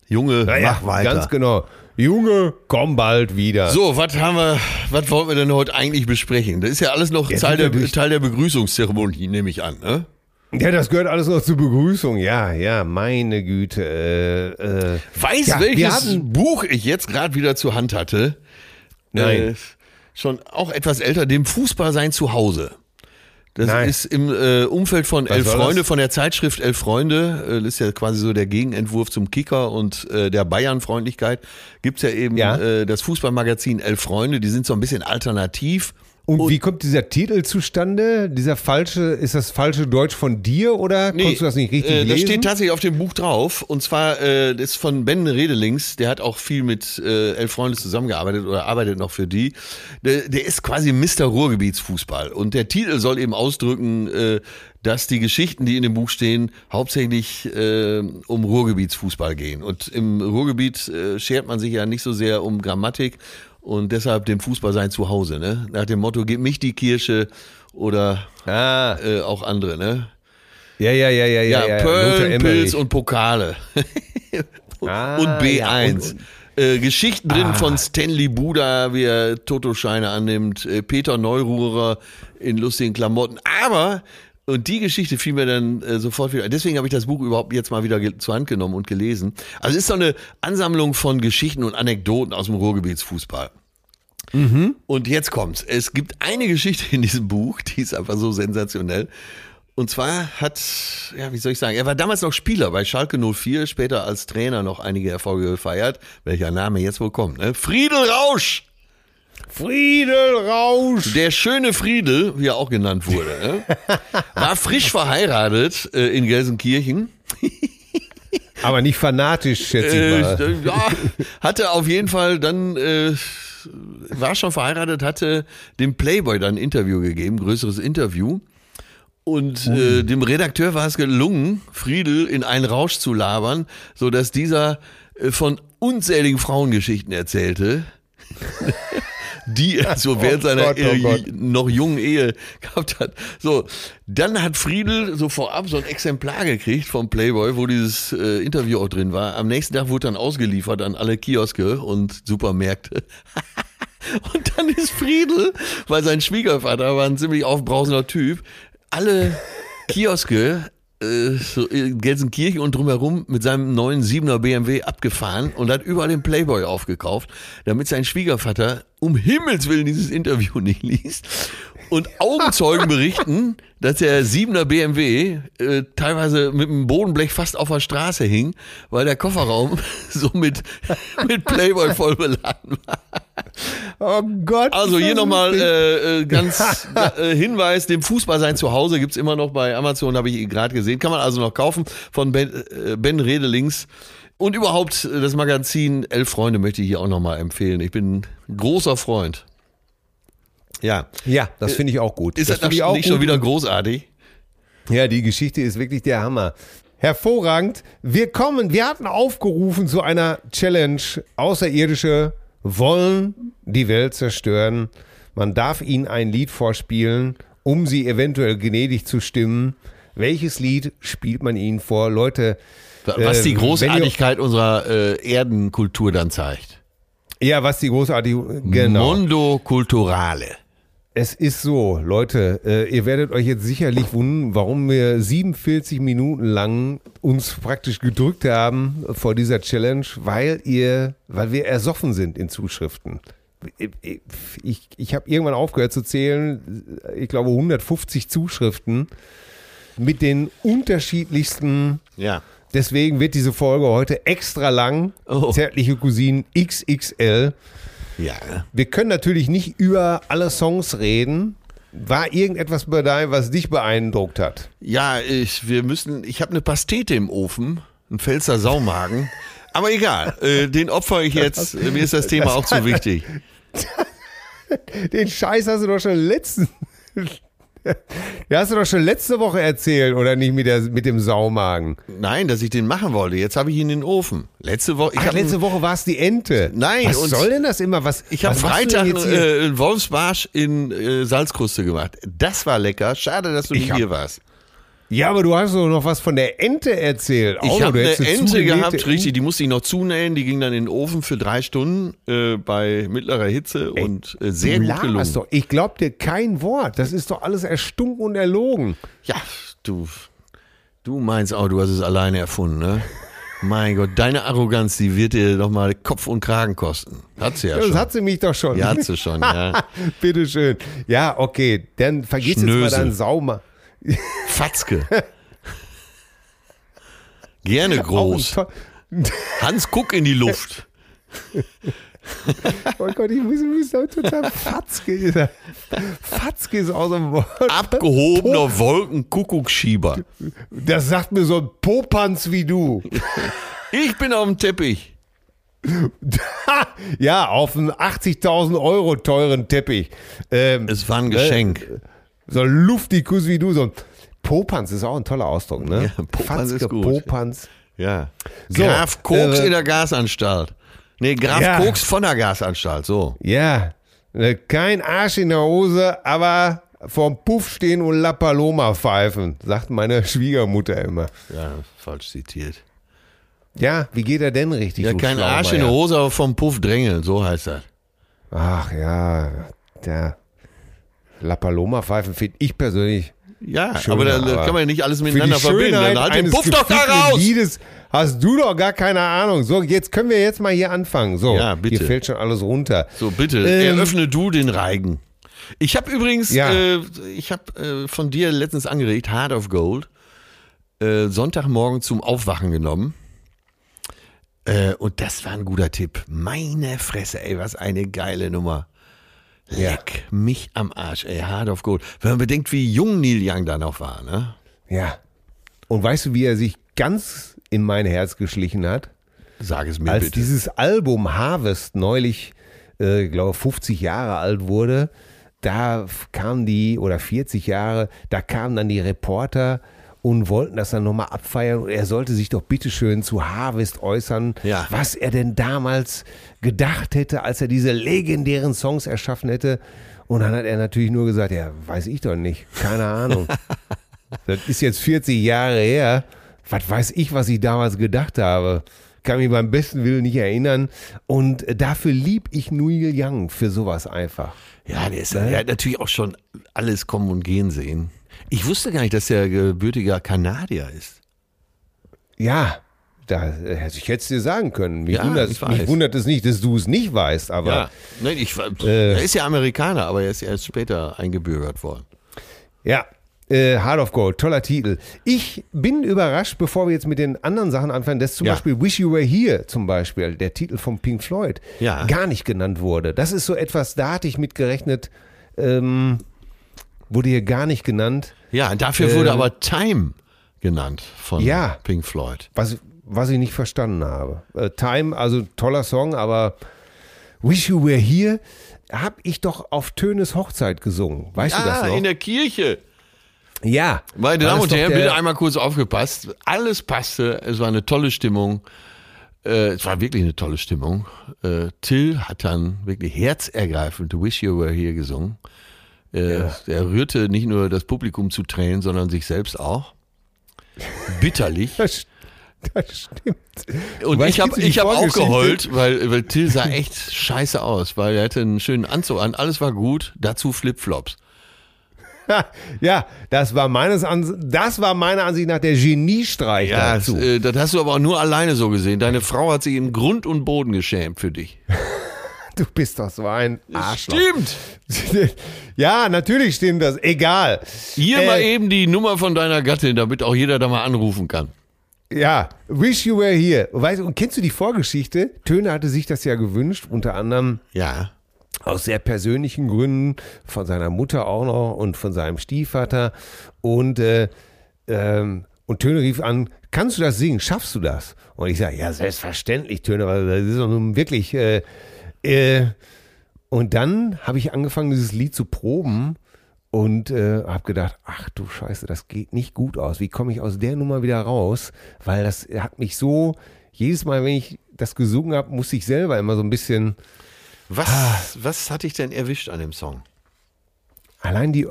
Junge, mach weiter. Ganz genau. Junge, komm bald wieder. So, was haben wir, was wollten wir denn heute eigentlich besprechen? Das ist ja alles noch Teil der, Teil der Begrüßungszeremonie, nehme ich an, ne? Ja, das gehört alles noch zur Begrüßung. Ja, ja, meine Güte. Äh, äh. Weiß, Ja, welches hatten- Buch ich jetzt gerade wieder zur Hand hatte? Nein. Äh, schon auch etwas älter, dem Fußball sein Zuhause. Das Nein. ist im äh, Umfeld von Was Elf war das? Freunde, von der Zeitschrift Elf Freunde. Äh, das ist ja quasi so der Gegenentwurf zum Kicker und äh, der Bayern-Freundlichkeit. Gibt's ja eben Ja. Äh, das Fußballmagazin Elf Freunde, die sind so ein bisschen alternativ, Und, und, wie kommt dieser Titel zustande? Dieser falsche, ist das falsche Deutsch von dir oder nee, konntest du das nicht richtig äh, lesen? Das steht tatsächlich auf dem Buch drauf. Und zwar, äh, das ist von Ben Redelings. Der hat auch viel mit äh, Elf Freunde zusammengearbeitet oder arbeitet noch für die. Der, der ist quasi Mr. Ruhrgebietsfußball. Und der Titel soll eben ausdrücken, äh, dass die Geschichten, die in dem Buch stehen, hauptsächlich äh, um Ruhrgebietsfußball gehen. Und im Ruhrgebiet äh, schert man sich ja nicht so sehr um Grammatik und deshalb dem Fußball sein Zuhause, ne? Nach dem Motto, gib mich die Kirche oder ah. äh, auch andere, ne? Ja, ja, ja, ja, ja. Ja, Pearl, Pilz und Pokale. und, ah, und B1. Ja, und, und, äh, Geschichten drin ah. von Stanley Buda, wie er Totoscheine annimmt, äh, Peter Neururer in lustigen Klamotten. Aber und die Geschichte fiel mir dann äh, sofort wieder. Deswegen habe ich das Buch überhaupt jetzt mal wieder zur Hand genommen und gelesen. Also es ist so eine Ansammlung von Geschichten und Anekdoten aus dem Ruhrgebietsfußball. Mhm. Und jetzt kommt's. Es gibt eine Geschichte in diesem Buch, die ist einfach so sensationell. Und zwar hat, ja, wie soll ich sagen, er war damals noch Spieler bei Schalke 04, später als Trainer noch einige Erfolge gefeiert. Welcher Name jetzt wohl kommt, ne? Friedel Rausch! Friedel Rausch. Der schöne Friedel, wie er auch genannt wurde, ne? war frisch verheiratet äh, in Gelsenkirchen. Aber nicht fanatisch, schätze ich mal. Äh, ja, hatte auf jeden Fall dann, äh, war schon verheiratet, hatte dem Playboy dann ein Interview gegeben, größeres Interview. Und äh, dem Redakteur war es gelungen, Friedel in einen Rausch zu labern, so dass dieser äh, von unzähligen Frauengeschichten erzählte die er so während oh seiner Gott, oh noch jungen Ehe gehabt hat. So, dann hat Friedel so vorab so ein Exemplar gekriegt vom Playboy, wo dieses äh, Interview auch drin war. Am nächsten Tag wurde dann ausgeliefert an alle Kioske und Supermärkte. und dann ist Friedel, weil sein Schwiegervater war ein ziemlich aufbrausender Typ, alle Kioske Gelsenkirchen und drumherum mit seinem neuen 7er BMW abgefahren und hat überall den Playboy aufgekauft, damit sein Schwiegervater um Himmels Willen dieses Interview nicht liest. Und Augenzeugen berichten, dass der 7er BMW äh, teilweise mit dem Bodenblech fast auf der Straße hing, weil der Kofferraum so mit, mit Playboy voll beladen war. Oh Gott. Also hier nochmal äh, äh, ganz äh, Hinweis, dem Fußball sein Zuhause gibt's immer noch bei Amazon, habe ich gerade gesehen. Kann man also noch kaufen von Ben, äh, ben Redelings. Und überhaupt äh, das Magazin Elf Freunde möchte ich hier auch nochmal empfehlen. Ich bin großer Freund. Ja. Ja, das finde ich auch gut. Ist das, das nicht gut. schon wieder großartig? Ja, die Geschichte ist wirklich der Hammer. Hervorragend. Wir kommen, wir hatten aufgerufen zu einer Challenge Außerirdische wollen die Welt zerstören. Man darf ihnen ein Lied vorspielen, um sie eventuell gnädig zu stimmen. Welches Lied spielt man ihnen vor? Leute. Was äh, die Großartigkeit ihr, unserer äh, Erdenkultur dann zeigt. Ja, was die großartige. Genau. Mondo Culturale. Es ist so, Leute, äh, ihr werdet euch jetzt sicherlich wundern, warum wir 47 Minuten lang uns praktisch gedrückt haben vor dieser Challenge, weil ihr, weil wir ersoffen sind in Zuschriften. Ich, ich, ich habe irgendwann aufgehört zu zählen, ich glaube 150 Zuschriften mit den unterschiedlichsten. Ja. Deswegen wird diese Folge heute extra lang. Oh. Zärtliche Cousinen XXL. Ja. Wir können natürlich nicht über alle Songs reden. War irgendetwas bei dir, was dich beeindruckt hat? Ja, ich, wir müssen, ich habe eine Pastete im Ofen, ein Pfälzer Saumagen. Aber egal, äh, den opfer ich jetzt. Mir ist das Thema auch zu wichtig. Den Scheiß hast du doch schon letzten ja, hast du doch schon letzte Woche erzählt, oder nicht mit, der, mit dem Saumagen? Nein, dass ich den machen wollte. Jetzt habe ich ihn in den Ofen. Letzte Woche. Ach, letzte Woche war es die Ente. Nein. Was soll denn das immer? Was, ich habe Freitag einen äh, Wolfsbarsch in äh, Salzkruste gemacht. Das war lecker. Schade, dass du nicht hier warst. Ja, aber du hast doch noch was von der Ente erzählt. Ich habe eine Ente gehabt, richtig, die musste ich noch zunähen, die ging dann in den Ofen für drei Stunden äh, bei mittlerer Hitze Ey, und äh, sehr gut gelungen. Doch. Ich glaub dir kein Wort, das ist doch alles erstunken und erlogen. Ja, du, du meinst auch, du hast es alleine erfunden, ne? Mein Gott, deine Arroganz, die wird dir doch mal Kopf und Kragen kosten. Hat sie ja das schon. Das hat sie mich doch schon. Ja, hat sie schon, ja. Bitteschön. Ja, okay, dann vergiss Schnöse. jetzt mal deinen Saumer. Fatzke. Gerne groß. Hans, guck in die Luft. oh Gott, ich muss, muss da total Fatzke. Fatzke ist aus dem Wort. Abgehobener Wolkenkuckucksschieber. Das sagt mir so ein Popanz wie du. Ich bin auf dem Teppich. ja, auf einen 80.000 Euro teuren Teppich. Ähm, Es war ein Geschenk. Äh, so ein Luftikus wie du, so ein Popanz ist auch ein toller Ausdruck, ne? Ja, Popanz Fatzke, ist gut. Popanz. Ja. So, Graf Koks äh, in der Gasanstalt. Nee, Graf Ja. Koks von der Gasanstalt, so. Ja, äh, kein Arsch in der Hose, aber vorm Puff stehen und La Paloma pfeifen, sagt meine Schwiegermutter immer. Ja, falsch zitiert. Ja, wie geht er denn richtig? Ja, kein Arsch in der? Hose, aber vom Puff drängeln, so heißt das. Ach ja, der La Paloma pfeifen finde ich persönlich. Ja, Schöner, aber da, da aber kann man ja nicht alles miteinander verbinden. Dann halt den Puff doch da raus! Liedes hast du doch gar keine Ahnung. So, jetzt können wir jetzt mal hier anfangen. So, Ja, bitte. hier fällt schon alles runter. So, bitte, Ähm, eröffne du den Reigen. Ich habe übrigens, Ja. äh, ich habe äh, von dir letztens angeregt, Heart of Gold, äh, Sonntagmorgen zum Aufwachen genommen. Äh, und das war ein guter Tipp. Meine Fresse, ey, was eine geile Nummer. Leck mich am Arsch, ey, Heart of Gold. Wenn man bedenkt, wie jung Neil Young da noch war, ne? Ja. Und weißt du, wie er sich ganz in mein Herz geschlichen hat? Sag es mir Als bitte. dieses Album Harvest neulich, äh, glaube 50 Jahre alt wurde, da kamen die, oder 40 Jahre, da kamen dann die Reporter und wollten das dann nochmal abfeiern und er sollte sich doch bitteschön zu Harvest äußern, Ja. was er denn damals gedacht hätte, als er diese legendären Songs erschaffen hätte. Und dann hat er natürlich nur gesagt, ja, weiß ich doch nicht, keine Ahnung. das ist jetzt 40 Jahre her. Was weiß ich, was ich damals gedacht habe. Kann mich beim besten Willen nicht erinnern. Und dafür lieb ich Neil Young für sowas einfach. Ja, der, ist, der hat natürlich auch schon alles kommen und gehen sehen. Ich wusste gar nicht, dass er gebürtiger Kanadier ist. Ja, da hätte ich jetzt dir sagen können. Mich, Ja, wundert, ich mich wundert es nicht, dass du es nicht weißt, aber Ja, nein, ich, Äh. er ist ja Amerikaner, aber er ist erst später eingebürgert worden. Ja, äh, Heart of Gold, toller Titel. Ich bin überrascht, bevor wir jetzt mit den anderen Sachen anfangen, dass zum Ja. Beispiel Wish You Were Here, zum Beispiel, der Titel von Pink Floyd, Ja. gar nicht genannt wurde. Das ist so etwas, da hatte ich mit gerechnet, ähm, wurde hier gar nicht genannt. Ja, dafür wurde Ähm. aber Time genannt von Ja. Pink Floyd. was, was ich nicht verstanden habe. Äh, Time, also toller Song, aber Wish You Were Here habe ich doch auf Tönes Hochzeit gesungen. Weißt du das Ah, noch? in der Kirche. ja. Meine Damen das und Herren, bitte einmal kurz aufgepasst. Alles passte, es war eine tolle Stimmung. Äh, es war wirklich eine tolle Stimmung. Äh, Till hat dann wirklich herzergreifend Wish You Were Here gesungen. Äh, Er rührte nicht nur das Publikum zu Tränen, sondern sich selbst auch. Bitterlich. Das, das stimmt. Und Weißt ich habe ich hab auch geheult, weil, weil Till sah echt scheiße aus, weil er hatte einen schönen Anzug an, alles war gut, dazu Flipflops. Ja, das war meines Ans das war meiner Ansicht nach der Geniestreich Ja, dazu. das, äh, das hast du aber auch nur alleine so gesehen. Deine Frau hat sich in Grund und Boden geschämt für dich. du bist doch so ein Arschloch. Stimmt. ja, natürlich stimmt das. Egal. Hier Äh, mal eben die Nummer von deiner Gattin, damit auch jeder da mal anrufen kann. Ja, Wish You Were Here. Weißt du, und kennst du die Vorgeschichte? Töne hatte sich das ja gewünscht, unter anderem Ja. aus sehr persönlichen Gründen, von seiner Mutter auch noch und von seinem Stiefvater. Und, äh, ähm, und Töne rief an, kannst du das singen? Schaffst du das? Und ich sage, ja, selbstverständlich, Töne, weil das ist doch nun wirklich. Äh, äh, und dann habe ich angefangen, dieses Lied zu proben und äh, habe gedacht, ach du Scheiße, das geht nicht gut aus. Wie komme ich aus der Nummer wieder raus? Weil das hat mich so, jedes Mal, wenn ich das gesungen habe, musste ich selber immer so ein bisschen Was, Ah. was hat dich denn erwischt an dem Song? Allein die,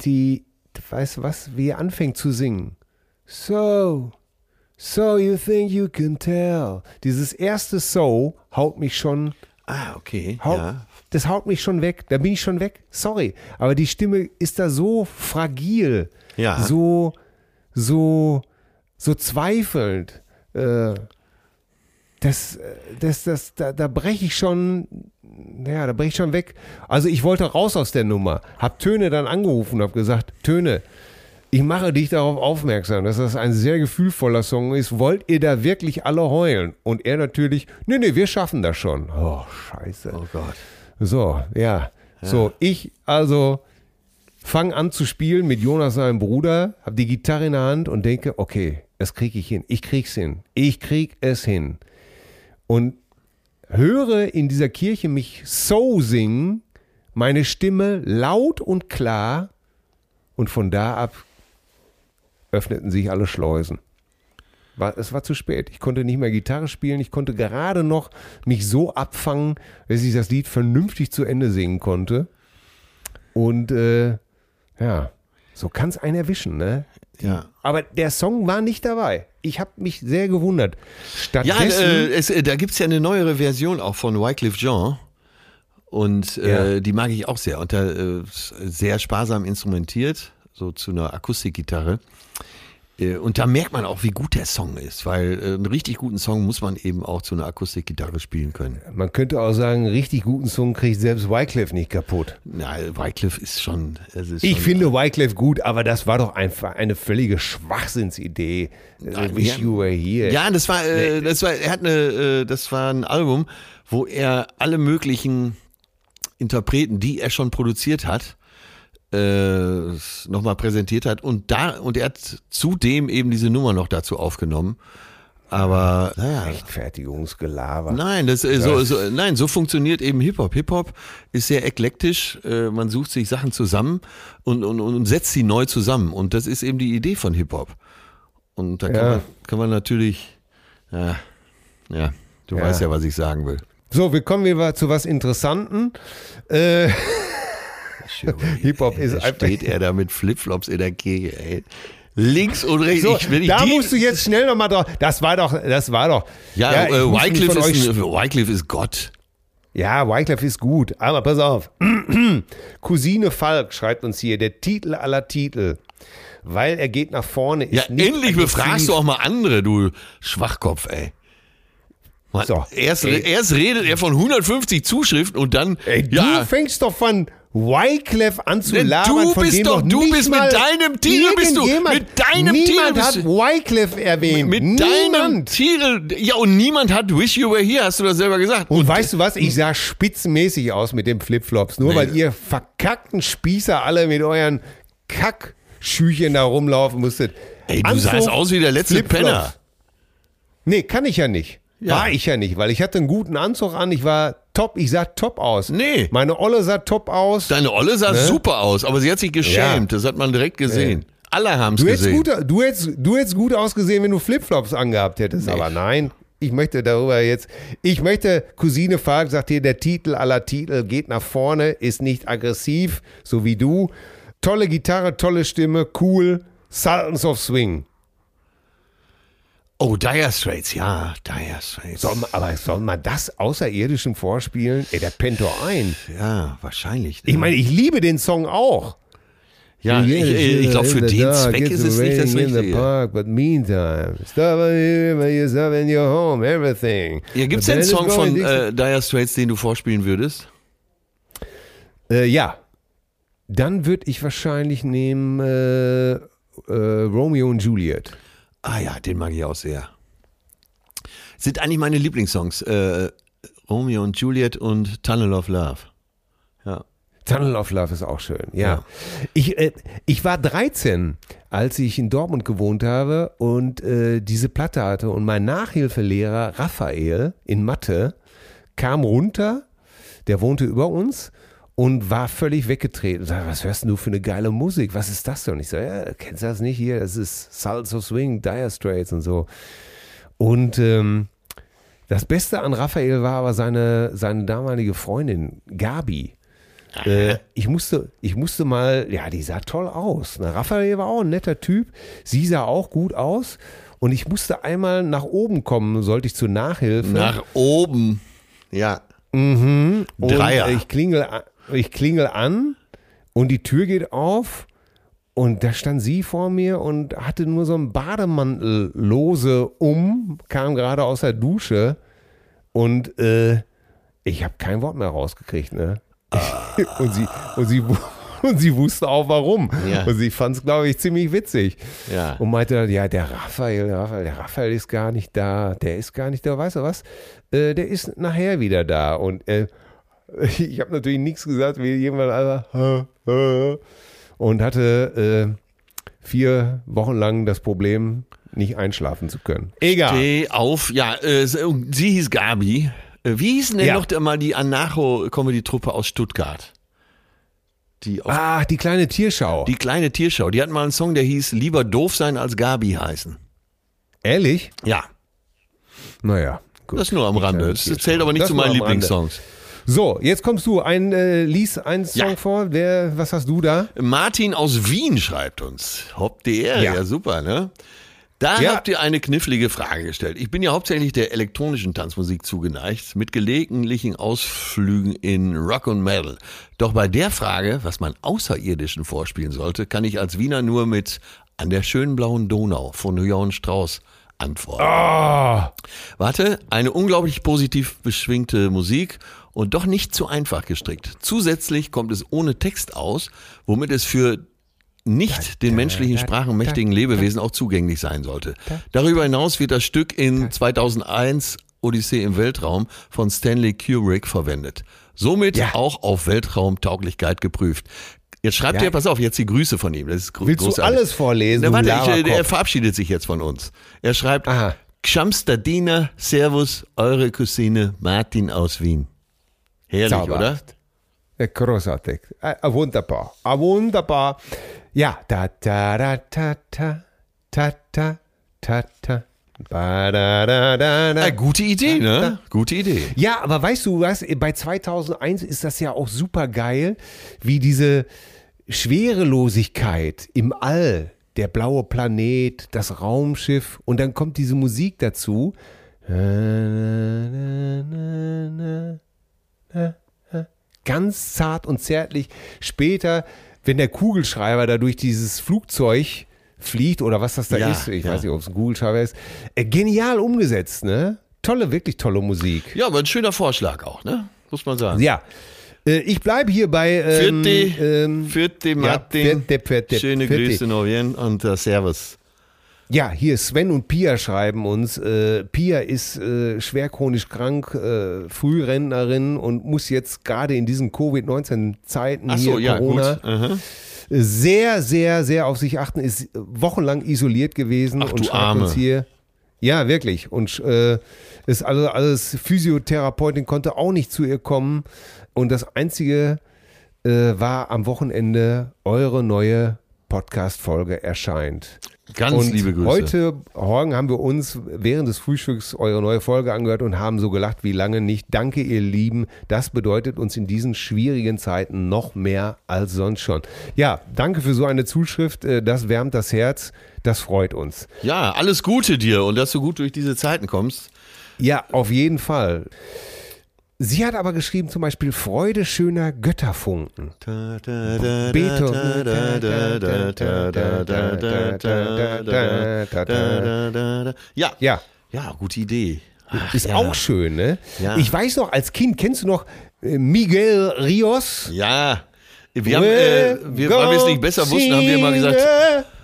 die, weißt du was, wie er anfängt zu singen. So, so you think you can tell. Dieses erste So haut mich schon, Ah, okay. haut, Ja. das haut mich schon weg. Da bin ich schon weg. Sorry. Aber die Stimme ist da so fragil. Ja. So, so, so zweifelnd. Äh, das, das, das, da, da breche ich schon, ja, da breche ich schon weg. Also ich wollte raus aus der Nummer, hab Töne dann angerufen und hab gesagt, Töne, ich mache dich darauf aufmerksam, dass das ein sehr gefühlvoller Song ist. Wollt ihr da wirklich alle heulen? Und er natürlich, nee, nee, wir schaffen das schon. Oh, scheiße. Oh Gott. So, ja. So, ich also fange an zu spielen mit Jonas, seinem Bruder, habe die Gitarre in der Hand und denke, okay, das kriege ich hin. Ich krieg's hin. Ich krieg es hin. Und höre in dieser Kirche mich so singen, meine Stimme laut und klar und von da ab öffneten sich alle Schleusen. War, es war zu spät. Ich konnte nicht mehr Gitarre spielen. Ich konnte gerade noch mich so abfangen, dass ich das Lied vernünftig zu Ende singen konnte. Und äh, ja, so kann es einen erwischen, ne? Ja. Aber der Song war nicht dabei. Ich habe mich sehr gewundert. Ja, Stattdessen, äh, es, äh, da gibt es ja eine neuere Version auch von Wycliffe Jean. Und äh, Ja. die mag ich auch sehr. Und da, äh, sehr sparsam instrumentiert, so zu einer Akustikgitarre. Äh, Und da merkt man auch, wie gut der Song ist, weil äh, einen richtig guten Song muss man eben auch zu einer Akustikgitarre spielen können. man könnte auch sagen, einen richtig guten Song kriegt selbst Wycliffe nicht kaputt. Na, Wycliffe ist schon. Es ist Ich schon, finde Wycliffe gut, aber das war doch einfach eine völlige Schwachsinnsidee. Nein, Äh, Wish ja. you were here. Ja, das war, das war, er hat eine, das war ein Album, wo er alle möglichen Interpreten, die er schon produziert hat, äh, nochmal präsentiert hat und da und er hat zudem eben diese Nummer noch dazu aufgenommen. Aber naja, Rechtfertigungsgelaber. nein, das äh, so, so nein, so funktioniert eben Hip Hop. Hip Hop ist sehr eklektisch. Äh, man sucht sich Sachen zusammen und, und, und setzt sie neu zusammen und das ist eben die Idee von Hip Hop. Und da kann, Ja. man, kann man natürlich, ja, ja, du Ja. weißt ja, was ich sagen will. So, wir kommen wieder zu was Interessanten. Äh, Hip-Hop ist da einfach- steht er da mit Flipflops in der Kirche, ey. Links und rechts. so, ich, wenn ich da musst du jetzt schnell nochmal drauf. Das war doch, das war doch. ja, ich äh, Wycliffe, ist, ein, Wycliffe ist Gott. Ja, Wycliffe ist gut, aber pass auf. Cousine Falk schreibt uns hier, der Titel aller Titel. Weil er geht nach vorne. Ist Ja, endlich befragst du auch mal andere, du Schwachkopf, ey. Mann, So, erst, ey. erst redet er von 150 Zuschriften und dann, Ey, du ja, fängst doch von Wycliffe an zu Denn labern, du von bist dem doch- noch du nicht bist mit deinem Titel bist du- mit deinem Titel Niemand bist hat du- Wycliffe erwähnt. mit Niemand. deinem Titel, ja, und niemand hat Wish You Were Here, hast du das selber gesagt. Und, weißt du was? Ich sah spitzenmäßig aus mit den Flipflops. Nur Nee. weil ihr verkackten Spießer alle mit euren Kackschüchen da rumlaufen musstet. ey, du Anzug, sahst aus wie der letzte Flipflops. Penner. Nee, kann ich ja nicht. Ja. War ich ja nicht, weil ich hatte einen guten Anzug an. Ich war top. Ich sah top aus. Nee. Meine Olle sah top aus. Deine Olle sah Ne? super aus, aber sie hat sich geschämt. Das hat man direkt gesehen. Alle haben es gesehen. gut, du, hättest, du hättest gut ausgesehen, wenn du Flipflops angehabt hättest. Aber nein, ich möchte darüber jetzt. Ich möchte, Cousine Falk sagt hier, der Titel aller Titel geht nach vorne, ist nicht aggressiv, so wie du. Tolle Gitarre, tolle Stimme, cool. Sultans of Swing. Oh, Dire Straits, ja, Dire Straits. Soll man, aber soll man das Außerirdischen vorspielen? Ey, der pennt doch ein. Ja, wahrscheinlich. ne? Ich meine, ich liebe den Song auch. ja, ich, ich, ich glaube, für den Zweck ist es nicht das In the Richtige. park, but meantime, stop here, yourself in your home, everything. Ja, gibt's But denn einen Song von äh, Dire Straits, den du vorspielen würdest? Äh, ja. Dann würde ich wahrscheinlich nehmen äh, äh, Romeo und Juliet. Ah ja, den mag ich auch sehr. Sind eigentlich meine Lieblingssongs. Äh, Romeo und Juliet und Tunnel of Love. Ja. Tunnel of Love ist auch schön, ja. Ja. Ich, äh, ich war 13, als ich in Dortmund gewohnt habe und äh, diese Platte hatte. Und mein Nachhilfelehrer Raphael in Mathe kam runter, der wohnte über uns und war völlig weggetreten. Sag, was hörst du für eine geile Musik? Was ist das denn? Und ich sage, ja, kennst du das nicht hier? Das ist of Swing, Dire Straits und so. Und ähm, das Beste an Raphael war aber seine, seine damalige Freundin Gabi. Äh, ich, musste, ich musste mal, ja, die sah toll aus. Na, Raphael war auch ein netter Typ. Sie sah auch gut aus. Und ich musste einmal nach oben kommen, sollte ich zur Nachhilfe. Nach oben. Ja. Und Dreier. Ich klingel, ich klingel an und die Tür geht auf und da stand sie vor mir und hatte nur so einen Bademantel lose um, kam gerade aus der Dusche und äh, ich habe kein Wort mehr rausgekriegt, ne? und sie, und sie, Und sie wusste auch warum. Ja. Und sie fand es, glaube ich, ziemlich witzig. Ja. Und meinte dann, ja, der Raphael, der Raphael, der Raphael ist gar nicht da. Der ist gar nicht da. Weißt du was? Äh, der ist nachher wieder da. Und äh, ich habe natürlich nichts gesagt, wie jemand einfach und hatte äh, vier Wochen lang das Problem, nicht einschlafen zu können. Egal. Steh auf. Ja, äh, sie hieß Gabi. Äh, Wie hieß denn Ja. noch mal die Anacho-Comedy-Truppe aus Stuttgart? Die, Ah, die kleine Tierschau. die kleine Tierschau. Die hatten mal einen Song, der hieß Lieber doof sein als Gabi heißen. Ehrlich? Ja, Naja. Gut. das nur am Rande. Das zählt aber nicht Das zu meinen am Rande. So, jetzt kommst du. Ein, äh, lies einen Song Ja. vor. Wer, was hast du da? Martin aus Wien schreibt uns. Hopp die Ehre, ja. Ja. super, ne? Da Ja. habt ihr eine knifflige Frage gestellt. Ich bin ja hauptsächlich der elektronischen Tanzmusik zugeneigt, mit gelegentlichen Ausflügen in Rock und Metal. Doch bei der Frage, was man Außerirdischen vorspielen sollte, kann ich als Wiener nur mit An der schönen blauen Donau von Johann Strauss antworten. Ah, Warte, eine unglaublich positiv beschwingte Musik und doch nicht zu einfach gestrickt. Zusätzlich kommt es ohne Text aus, womit es für nicht den menschlichen Sprachen mächtigen Lebewesen auch zugänglich sein sollte. Darüber hinaus wird das Stück in 2001 Odyssee im Weltraum von Stanley Kubrick verwendet. Somit Ja. auch auf Weltraumtauglichkeit geprüft. Jetzt schreibt Ja. er, pass auf, jetzt die Grüße von ihm. Das ist gro- willst du großartig. alles vorlesen? Na, du warte, ich, er verabschiedet sich jetzt von uns. Er schreibt, Aha. Gshamstadina, Servus, eure Cousine Martin aus Wien. Herrlich, oder? Zauberhaft. Ja, großartig. Ah, wunderbar. Ah, wunderbar. Ja, da, da, da, ta, ta, ta, ta, ta. Ba, da, da, da, da. Äh, gute Idee, ne? Gute Idee. Ja, aber weißt du was, bei 2001 ist das ja auch super geil, wie diese Schwerelosigkeit im All, der blaue Planet, das Raumschiff und dann kommt diese Musik dazu. Ganz zart und zärtlich. Später, wenn der Kugelschreiber da durch dieses Flugzeug fliegt oder was das da Ja, ist, ich ja. weiß nicht, ob es ein Kugelschreiber ist, äh, genial umgesetzt, ne? Tolle, wirklich tolle Musik. Ja, aber ein schöner Vorschlag auch, ne? Muss man sagen. Ja. Äh, ich bleibe hier bei. Ähm, Vierte, ähm, vierte Martin. vierte, vierte, Schöne. Grüße nach Wien und äh, Servus. Ja, hier Sven und Pia schreiben uns. Äh, Pia ist äh, schwer chronisch krank, äh, Frührentnerin und muss jetzt gerade in diesen Covid-19-Zeiten Ach hier so, ja, Corona. Aha. sehr, sehr, sehr auf sich achten, ist wochenlang isoliert gewesen Ach, und schreibt Arme. uns hier. Ja, wirklich. Und äh, ist alles, alles Physiotherapeutin konnte auch nicht zu ihr kommen. Und das Einzige äh, war am Wochenende eure neue Podcast-Folge erscheint. Ganz und liebe Grüße. heute Morgen haben wir uns während des Frühstücks eure neue Folge angehört und haben so gelacht wie lange nicht. Danke, ihr Lieben. Das bedeutet uns in diesen schwierigen Zeiten noch mehr als sonst schon. Ja, danke für so eine Zuschrift. Äh, Das wärmt das Herz. Das freut uns. Ja, alles Gute dir und dass du gut durch diese Zeiten kommst. Ja, auf jeden Fall. Sie hat aber geschrieben zum Beispiel Freude schöner Götterfunken. Ja, Ja, ja, gute Idee. Ach, ist ja. auch schön, ne? Ja. Ich weiß noch, als Kind kennst du noch äh, Miguel Rios? Ja, wir haben, äh, wir, weil wir es nicht besser wussten, haben wir immer gesagt,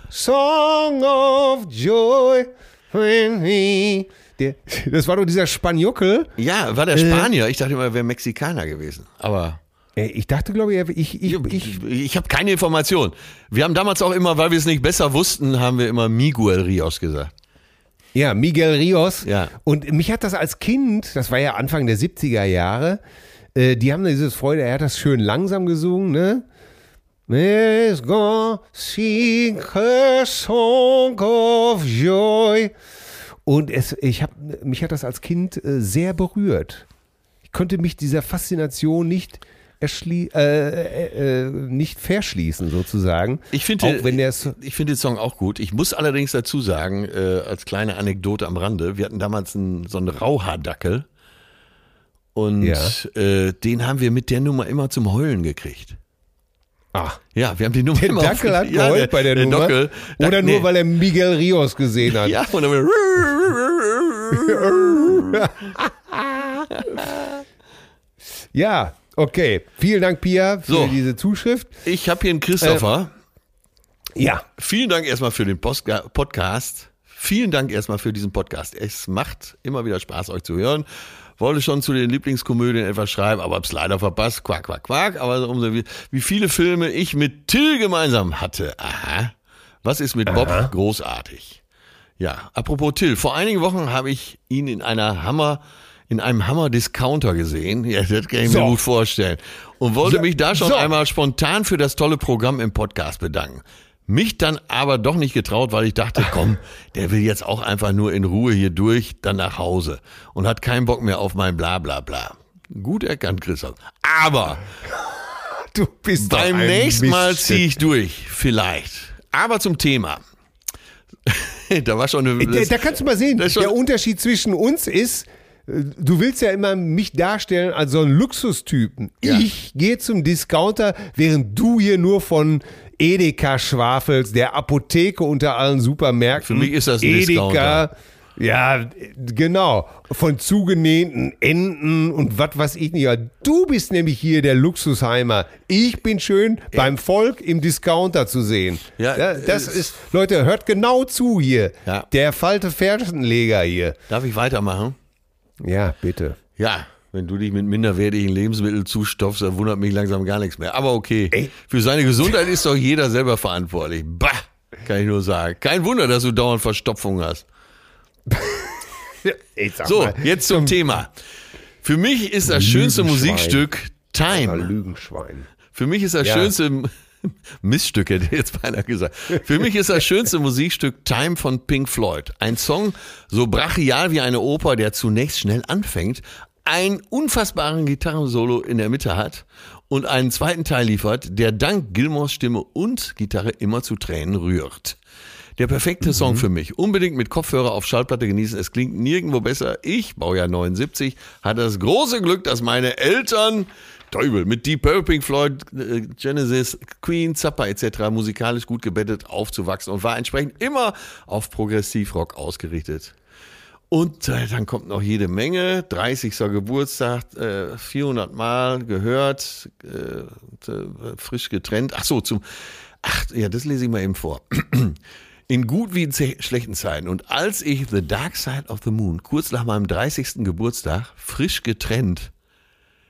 Song of Joy. when he- Der, das war doch dieser Spanjockel. ja, war der Äh. Spanier. Ich dachte immer, er wäre Mexikaner gewesen. Aber Äh, Ich dachte, glaube ich, ich, ich, ich, ich, ich habe keine Information. Wir haben damals auch immer, weil wir es nicht besser wussten, haben wir immer Miguel Rios gesagt. Ja, Miguel Rios. Ja. Und mich hat das als Kind, das war ja Anfang der 70er Jahre, äh, die haben dieses Freude, er hat das schön langsam gesungen, ne? Let's go sing a song of joy. Und es, ich hab, mich hat das als Kind äh, sehr berührt. Ich konnte mich dieser Faszination nicht erschlie äh, äh, äh, nicht verschließen sozusagen. Ich finde, auch wenn der so- ich finde den Song auch gut. Ich muss allerdings dazu sagen, äh, als kleine Anekdote am Rande, wir hatten damals einen, so einen Rauhaardackel und Ja. äh, den haben wir mit der Nummer immer zum Heulen gekriegt. Ah, Ja, wir haben die Nummer Der Dackel hat ja, geheult bei der, Nummer. Dockel. Oder Dac- nur, nee. weil er Miguel Rios gesehen hat. Ja, und dann Ja, Okay, vielen Dank, Pia, für So. diese Zuschrift. Ich habe hier einen Christopher. Ja. Vielen Dank erstmal für den Postga Podcast. Vielen Dank erstmal für diesen Podcast. Es macht immer wieder Spaß, euch zu hören. Wollte schon zu den Lieblingskomödien etwas schreiben, aber hab's leider verpasst. Quack, quack, quack. Aber umso wie, wie viele Filme ich mit Till gemeinsam hatte. Aha. Was ist mit Bob? Großartig. Ja, apropos Till. Vor einigen Wochen habe ich ihn in einer Hammer, in einem Hammer-Discounter gesehen. Ja, das kann ich So. mir gut vorstellen. Und wollte So. mich da schon So. einmal spontan für das tolle Programm im Podcast bedanken. Mich dann aber doch nicht getraut, weil ich dachte, komm, der will jetzt auch einfach nur in Ruhe hier durch, dann nach Hause und hat keinen Bock mehr auf mein Blablabla. Gut erkannt, Christoph. Aber Du bist beim nächsten Mal ziehe ich durch, vielleicht. Aber zum Thema. da war schon eine. Da, da kannst du mal sehen, das schon- der Unterschied zwischen uns ist, äh, du willst ja immer mich darstellen als so einen Luxustypen. Ja. Ich gehe zum Discounter, während du hier nur von Edeka schwafelst, der Apotheke unter allen Supermärkten. Für mich ist das ein Edeka. Discounter. Ja, genau. Von zugenähten Enten und was weiß ich nicht. Ja, Du bist nämlich hier der Luxusheimer. Ich bin schön beim Volk im Discounter zu sehen. Ja, das es- ist, Leute, hört genau zu hier. Ja. Der falte Fersenleger hier. Darf ich weitermachen? Ja, bitte. Ja, wenn du dich mit minderwertigen Lebensmitteln zustopfst, dann wundert mich langsam gar nichts mehr. Aber okay, Ey. für seine Gesundheit ist doch jeder selber verantwortlich. Bah, kann ich nur sagen. Kein Wunder, dass du dauernd Verstopfung hast. So, mal, jetzt zum Thema. Für mich ist das schönste. Musikstück Time. Lügenschwein. Für mich ist das Ja. schönste Miststück, hätte ich jetzt beinahe gesagt. Für mich ist das schönste Musikstück Time von Pink Floyd. Ein Song so brachial wie eine Oper, der zunächst schnell anfängt, einen unfassbaren Gitarrensolo in der Mitte hat und einen zweiten Teil liefert, der dank Gilmores Stimme und Gitarre immer zu Tränen rührt. Der perfekte Song für mich. Unbedingt mit Kopfhörer auf Schallplatte genießen. Es klingt nirgendwo besser. Ich, Baujahr 79, hatte das große Glück, dass meine Eltern Teufel mit Deep Purple, Pink Floyd, äh, Genesis, Queen, Zappa etc. musikalisch gut gebettet aufzuwachsen und war entsprechend immer auf Progressivrock ausgerichtet. Und äh, dann kommt noch jede Menge. 30. Geburtstag, äh, 400 Mal gehört, äh, äh, frisch getrennt. Ach so, zum, ach ja, das lese ich mal eben vor. In gut wie in schlechten Zeiten. Und als ich The Dark Side of the Moon kurz nach meinem 30. Geburtstag frisch getrennt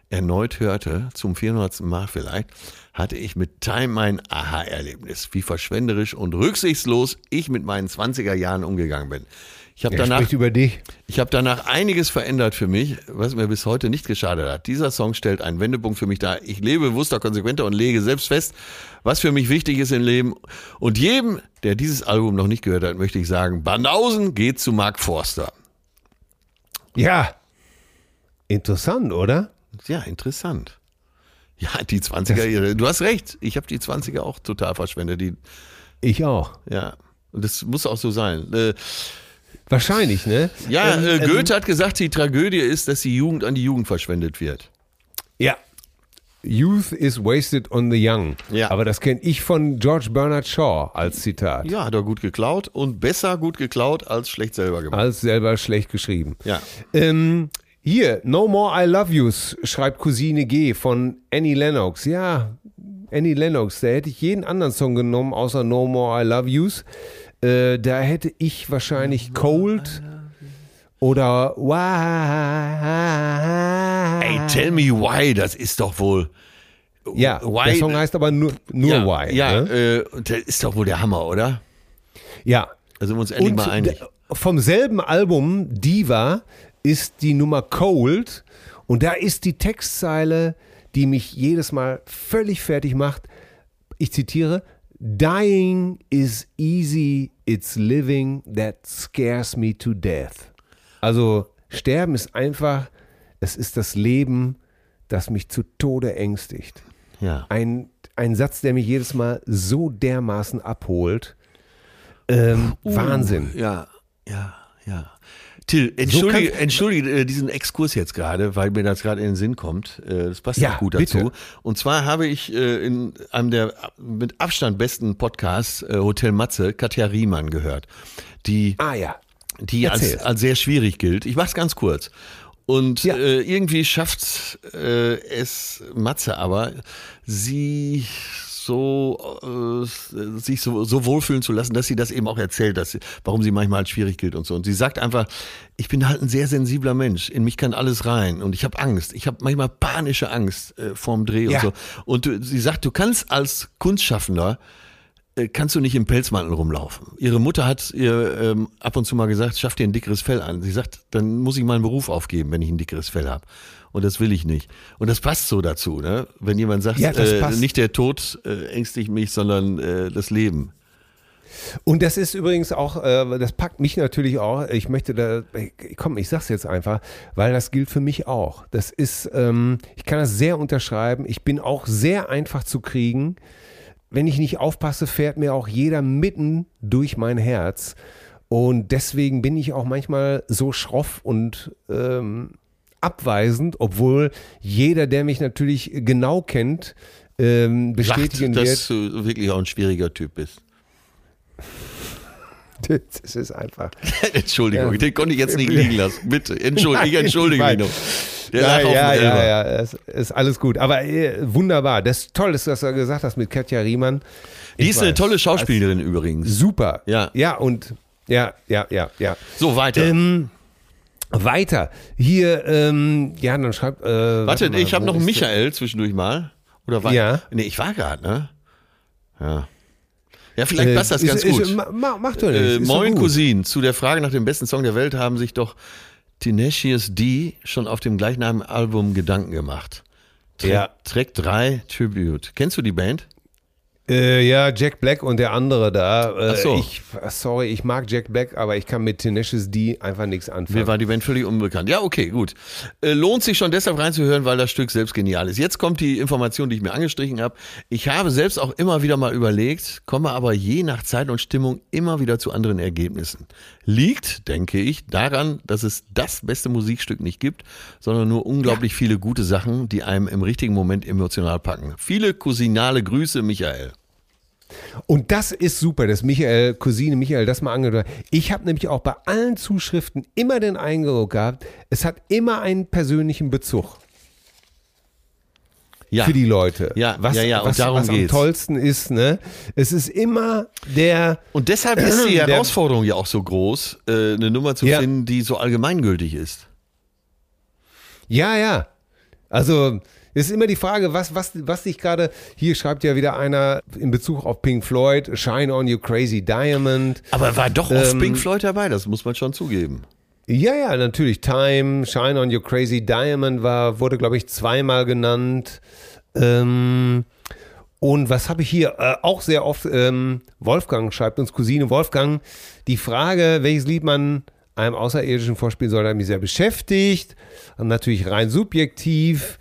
erneut hörte, zum 400. Mal vielleicht, hatte ich mit Time mein Aha-Erlebnis, wie verschwenderisch und rücksichtslos ich mit meinen 20er Jahren umgegangen bin. Ich habe danach, spricht über dich. ich habe danach einiges verändert für mich, was mir bis heute nicht geschadet hat. Dieser Song stellt einen Wendepunkt für mich dar. Ich lebe bewusster, konsequenter und lege selbst fest, was für mich wichtig ist im Leben. Und jedem, der dieses Album noch nicht gehört hat, möchte ich sagen, Bandausen geht zu Mark Forster. Ja. Interessant, oder? Ja, interessant. Ja, die 20er, Jahre. du hast recht. Ich habe die 20er auch total verschwendet. Die, Ich auch. ja, und das muss auch so sein. Äh, Wahrscheinlich, ne? ja, Ähm, äh, ähm, Goethe hat gesagt, die Tragödie ist, dass die Jugend an die Jugend verschwendet wird. Ja. Youth is wasted on the young. Ja. Aber das kenne ich von George Bernard Shaw als Zitat. Ja, hat er gut geklaut und besser gut geklaut als schlecht selber gemacht. Als selber schlecht geschrieben. Ja. Ähm, hier, No More I Love Yous, schreibt Cousine G von Annie Lennox. Ja, Annie Lennox, da hätte ich jeden anderen Song genommen, außer No More I Love Yous. Äh, da hätte ich wahrscheinlich Cold oder Why. Ey, tell me why, das ist doch wohl. Ja, why, der Song heißt aber nur, nur ja, Why. Ja, ne? äh, das ist doch wohl der Hammer, oder? ja. Da sind wir uns endlich Und mal einig. vom selben Album Diva ist die Nummer Cold und da ist die Textzeile, die mich jedes Mal völlig fertig macht. Ich zitiere: Dying is easy, it's living that scares me to death. Also sterben ist einfach, es ist das Leben, das mich zu Tode ängstigt. Ja. Ein, ein Satz, der mich jedes Mal so dermaßen abholt. Ähm, Wahnsinn. Ja, ja, ja. Till, entschuldige, entschuldige äh, diesen Exkurs jetzt gerade, weil mir das gerade in den Sinn kommt. Äh, Das passt Ja, gut bitte. dazu. Und zwar habe ich äh, in einem der mit Abstand besten Podcasts, Hotel Matze, Katja Riemann gehört, die Ah ja. die als, Erzähl. als sehr schwierig gilt. Ich mach's ganz kurz. Und Ja. äh, irgendwie schafft äh, es Matze aber, sie so äh, sich so, so wohlfühlen zu lassen, dass sie das eben auch erzählt, dass sie, warum sie manchmal als schwierig gilt und so. Und sie sagt einfach, ich bin halt ein sehr sensibler Mensch. In mich kann alles rein und ich habe Angst. Ich habe manchmal panische Angst äh, vorm Dreh Ja. und so. Und du, sie sagt, du kannst als Kunstschaffender äh, kannst du nicht im Pelzmantel rumlaufen. Ihre Mutter hat ihr ähm, ab und zu mal gesagt, schaff dir ein dickeres Fell an. Sie sagt, dann muss ich meinen Beruf aufgeben, wenn ich ein dickeres Fell habe. Und das will ich nicht. Und das passt so dazu, ne? Wenn jemand sagt, Ja, äh, nicht der Tod äh, ängstigt mich, sondern äh, das Leben. Und das ist übrigens auch, äh, das packt mich natürlich auch. Ich möchte da, komm, ich sag's jetzt einfach, weil das gilt für mich auch. Das ist, ähm, ich kann das sehr unterschreiben. Ich bin auch sehr einfach zu kriegen. Wenn ich nicht aufpasse, fährt mir auch jeder mitten durch mein Herz. Und deswegen bin ich auch manchmal so schroff und ähm, abweisend, obwohl jeder, der mich natürlich genau kennt, ähm, bestätigen Sagt, wird. dass du wirklich auch ein schwieriger Typ bist. Das ist einfach. Entschuldigung, Ja. den konnte ich jetzt nicht liegen lassen. Bitte, entschuldige, ich Nein, entschuldige mich ich noch. Der ja, auf ja, ja, Elber. ja, es ist alles gut. Aber äh, wunderbar. Das ist toll, dass du das gesagt hast mit Katja Riemann. Die Ich ist eine weiß. tolle Schauspielerin übrigens. Super. Ja. Ja, und ja, ja, ja, ja. So, weiter. Ähm, weiter. Hier, ähm, ja, dann schreibt. Äh, Warte, mal, ich habe noch einen ist Michael zwischendurch mal. Oder war Ja. Nee, ich war gerade, ne? Ja. Ja, der? vielleicht passt das Äh, ganz ist, gut. Ist, ma, ma- mach doch nicht. äh, ist Moin. Cousin, zu der Frage nach dem besten Song der Welt haben sich doch Tenacious D schon auf dem gleichnamigen Album Gedanken gemacht. Track, Ja. Track 3 Tribute. Kennst du die Band? Äh, ja, Jack Black und der andere da. Äh, Ach so. Ich, sorry, ich mag Jack Black, aber ich kann mit Tenacious D einfach nichts anfangen. Mir war die Band völlig unbekannt. Ja, okay, gut. Äh, lohnt sich schon deshalb reinzuhören, weil das Stück selbst genial ist. Jetzt kommt die Information, die ich mir angestrichen habe. Ich habe selbst auch immer wieder mal überlegt, komme aber je nach Zeit und Stimmung immer wieder zu anderen Ergebnissen. Liegt, denke ich, daran, dass es das beste Musikstück nicht gibt, sondern nur unglaublich viele gute Sachen, die einem im richtigen Moment emotional packen. Viele cousinale Grüße, Michael. Und das ist super, dass Michael, Cousine Michael das mal angehört hat. Ich habe nämlich auch bei allen Zuschriften immer den Eindruck gehabt, es hat immer einen persönlichen Bezug Ja. für die Leute. Ja, was, ja, ja, und was, darum was am geht's. tollsten ist, ne? Es ist immer der, Und deshalb ist die Der- Herausforderung ja auch so groß, äh, eine Nummer zu Ja. finden, die so allgemeingültig ist. ja, ja. Also, es ist immer die Frage, was, was, was dich gerade, hier schreibt ja wieder einer in Bezug auf Pink Floyd, Shine on You Crazy Diamond. Aber war doch oft Ähm, Pink Floyd dabei, das muss man schon zugeben. Ja, ja, natürlich. Time, Shine on Your Crazy Diamond war, wurde, glaube ich, zweimal genannt. Ähm, und was habe ich hier? Äh, auch sehr oft, ähm, Wolfgang schreibt uns, Cousine Wolfgang, die Frage, welches Lied man einem Außerirdischen vorspielen soll, hat mich sehr beschäftigt. Und natürlich rein subjektiv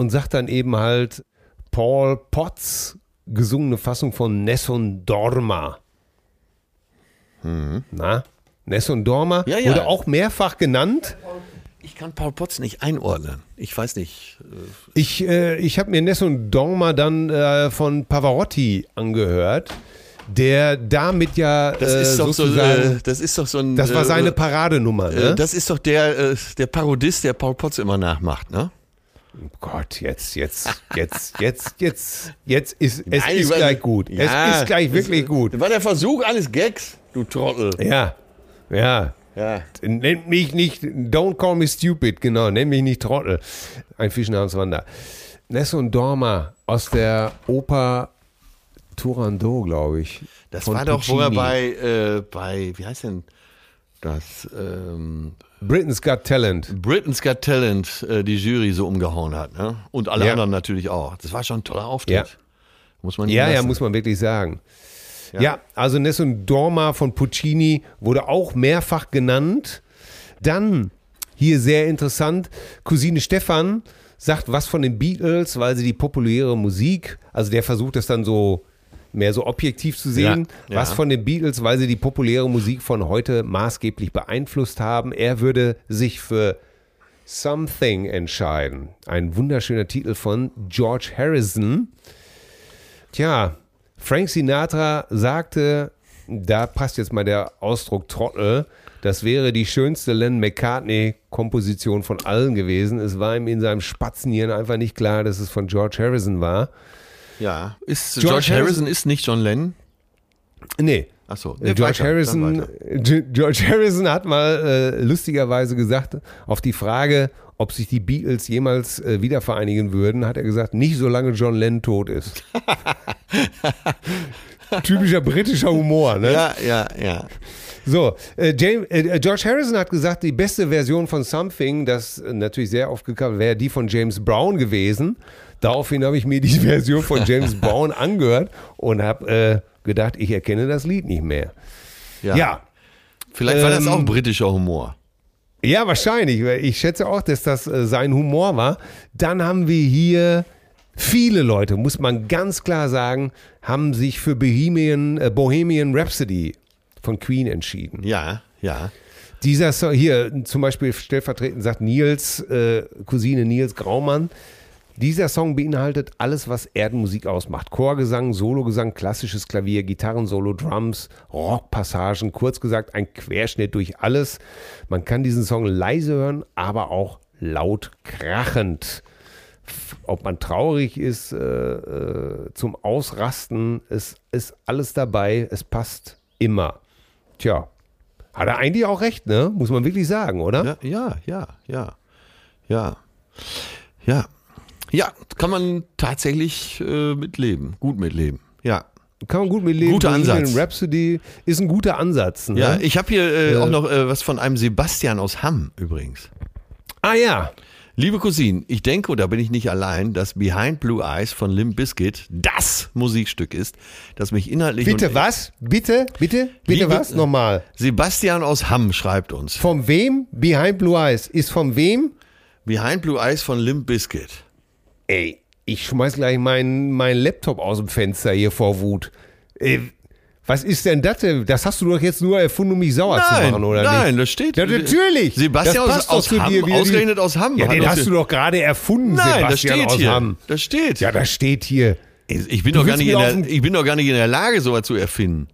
und sagt dann eben halt Paul Potts gesungene Fassung von Nessun Dorma. Na? Nessun Dorma Ja, ja. wurde auch mehrfach genannt. Ich kann Paul Potts nicht einordnen. Ich weiß nicht. Ich, äh, ich habe mir Nessun Dorma dann äh, von Pavarotti angehört, der damit ja Das äh, ist doch so, äh, das ist doch so ein. das war äh, seine Paradenummer. Ne? äh, Das ist doch der, äh, der Parodist, der Paul Potts immer nachmacht, ne? Oh Gott, jetzt, jetzt, jetzt, jetzt, jetzt, jetzt ist es Nein, ist gleich gut. Ja, es ist gleich wirklich gut. War der Versuch eines Gags, du Trottel. Ja, ja. Ja. Nennt mich nicht, don't call me stupid, genau, nennt mich nicht Trottel. Ein Fisch namens Wanda. Nessun Dorma aus der Oper Turandot, glaube ich. Das war doch, wo er Puccini. bei, äh, bei, wie heißt denn das? Ähm, Britain's Got Talent. Britain's Got Talent äh, die Jury so umgehauen hat, ne? Und alle Ja. anderen natürlich auch. Das war schon ein toller Auftritt. Ja. Muss man Ja, ja, muss man wirklich sagen. Ja, also Nessun Dorma von Puccini wurde auch mehrfach genannt. Dann, hier sehr interessant, Cousine Stefan sagt was von den Beatles, weil sie die populäre Musik, also der versucht das dann so mehr so objektiv zu sehen, Ja, ja. was von den Beatles, weil sie die populäre Musik von heute maßgeblich beeinflusst haben. Er würde sich für Something entscheiden. Ein wunderschöner Titel von George Harrison. Tja, Frank Sinatra sagte da passt jetzt mal der Ausdruck Trottel. Das wäre die schönste Len McCartney-Komposition von allen gewesen. Es war ihm in seinem Spatzenhirn einfach nicht klar, dass es von George Harrison war. Ja. Ist George George, Harrison, Harrison ist nicht John Lennon? Nee. Achso. Äh, George Harrison, Ge- George Harrison hat mal äh, lustigerweise gesagt, auf die Frage, ob sich die Beatles jemals äh, wieder vereinigen würden, hat er gesagt, nicht solange John Lennon tot ist. Typischer britischer Humor, ne? Ja, ja, ja. So, äh, James, äh, George Harrison hat gesagt, die beste Version von Something, das äh, natürlich sehr oft wäre die von James Brown gewesen. Daraufhin habe ich mir die Version von James Brown angehört und habe äh, gedacht, ich erkenne das Lied nicht mehr. Ja. ja. Vielleicht war das Ähm, auch britischer Humor. Ja, wahrscheinlich. Ich schätze auch, dass das äh, sein Humor war. Dann haben wir hier viele Leute, muss man ganz klar sagen, haben sich für Bohemian, äh, Bohemian Rhapsody von Queen entschieden. Ja, ja. Dieser Song, hier zum Beispiel stellvertretend sagt Nils, äh, Cousine Nils Graumann, dieser Song beinhaltet alles, was Erdenmusik ausmacht. Chorgesang, Sologesang, klassisches Klavier, Gitarrensolo, Drums, Rockpassagen, kurz gesagt ein Querschnitt durch alles. Man kann diesen Song leise hören, aber auch laut krachend. Ob man traurig ist, äh, äh, zum Ausrasten, es ist alles dabei, es passt immer. Tja, hat er eigentlich auch recht, ne? Muss man wirklich sagen, oder? Ja, ja, ja, ja. Ja. Ja. Ja, kann man tatsächlich äh, mitleben. Gut mitleben. Ja. Kann man gut mit leben. Guter Ansatz. Rhapsody ist ein guter Ansatz. Ne? Ja, ich habe hier äh, Ja. auch noch äh, was von einem Sebastian aus Hamm übrigens. ah ja, Liebe Cousine, ich denke, und da bin ich nicht allein, dass Behind Blue Eyes von Limp Bizkit das Musikstück ist, das mich inhaltlich bitte was? Bitte, bitte, bitte Liebe- was? Nochmal. Sebastian aus Hamm schreibt uns. Von wem? Behind Blue Eyes. Ist von wem? Behind Blue Eyes von Limp Bizkit. Ey, ich schmeiß gleich meinen mein Laptop aus dem Fenster hier vor Wut. Ey, was ist denn das denn? Das hast du doch jetzt nur erfunden, um mich sauer zu machen, oder nein, nicht? das steht. Ja, natürlich. Sebastian das aus, aus Hamm, dir ausgerechnet aus Hamm. Ja, den hast du doch gerade erfunden, Nein, das Sebastian steht aus hier. Hamm. Das steht. Ja, das steht hier. Ich bin, doch gar nicht in der, ich bin doch gar nicht in der Lage, sowas zu erfinden.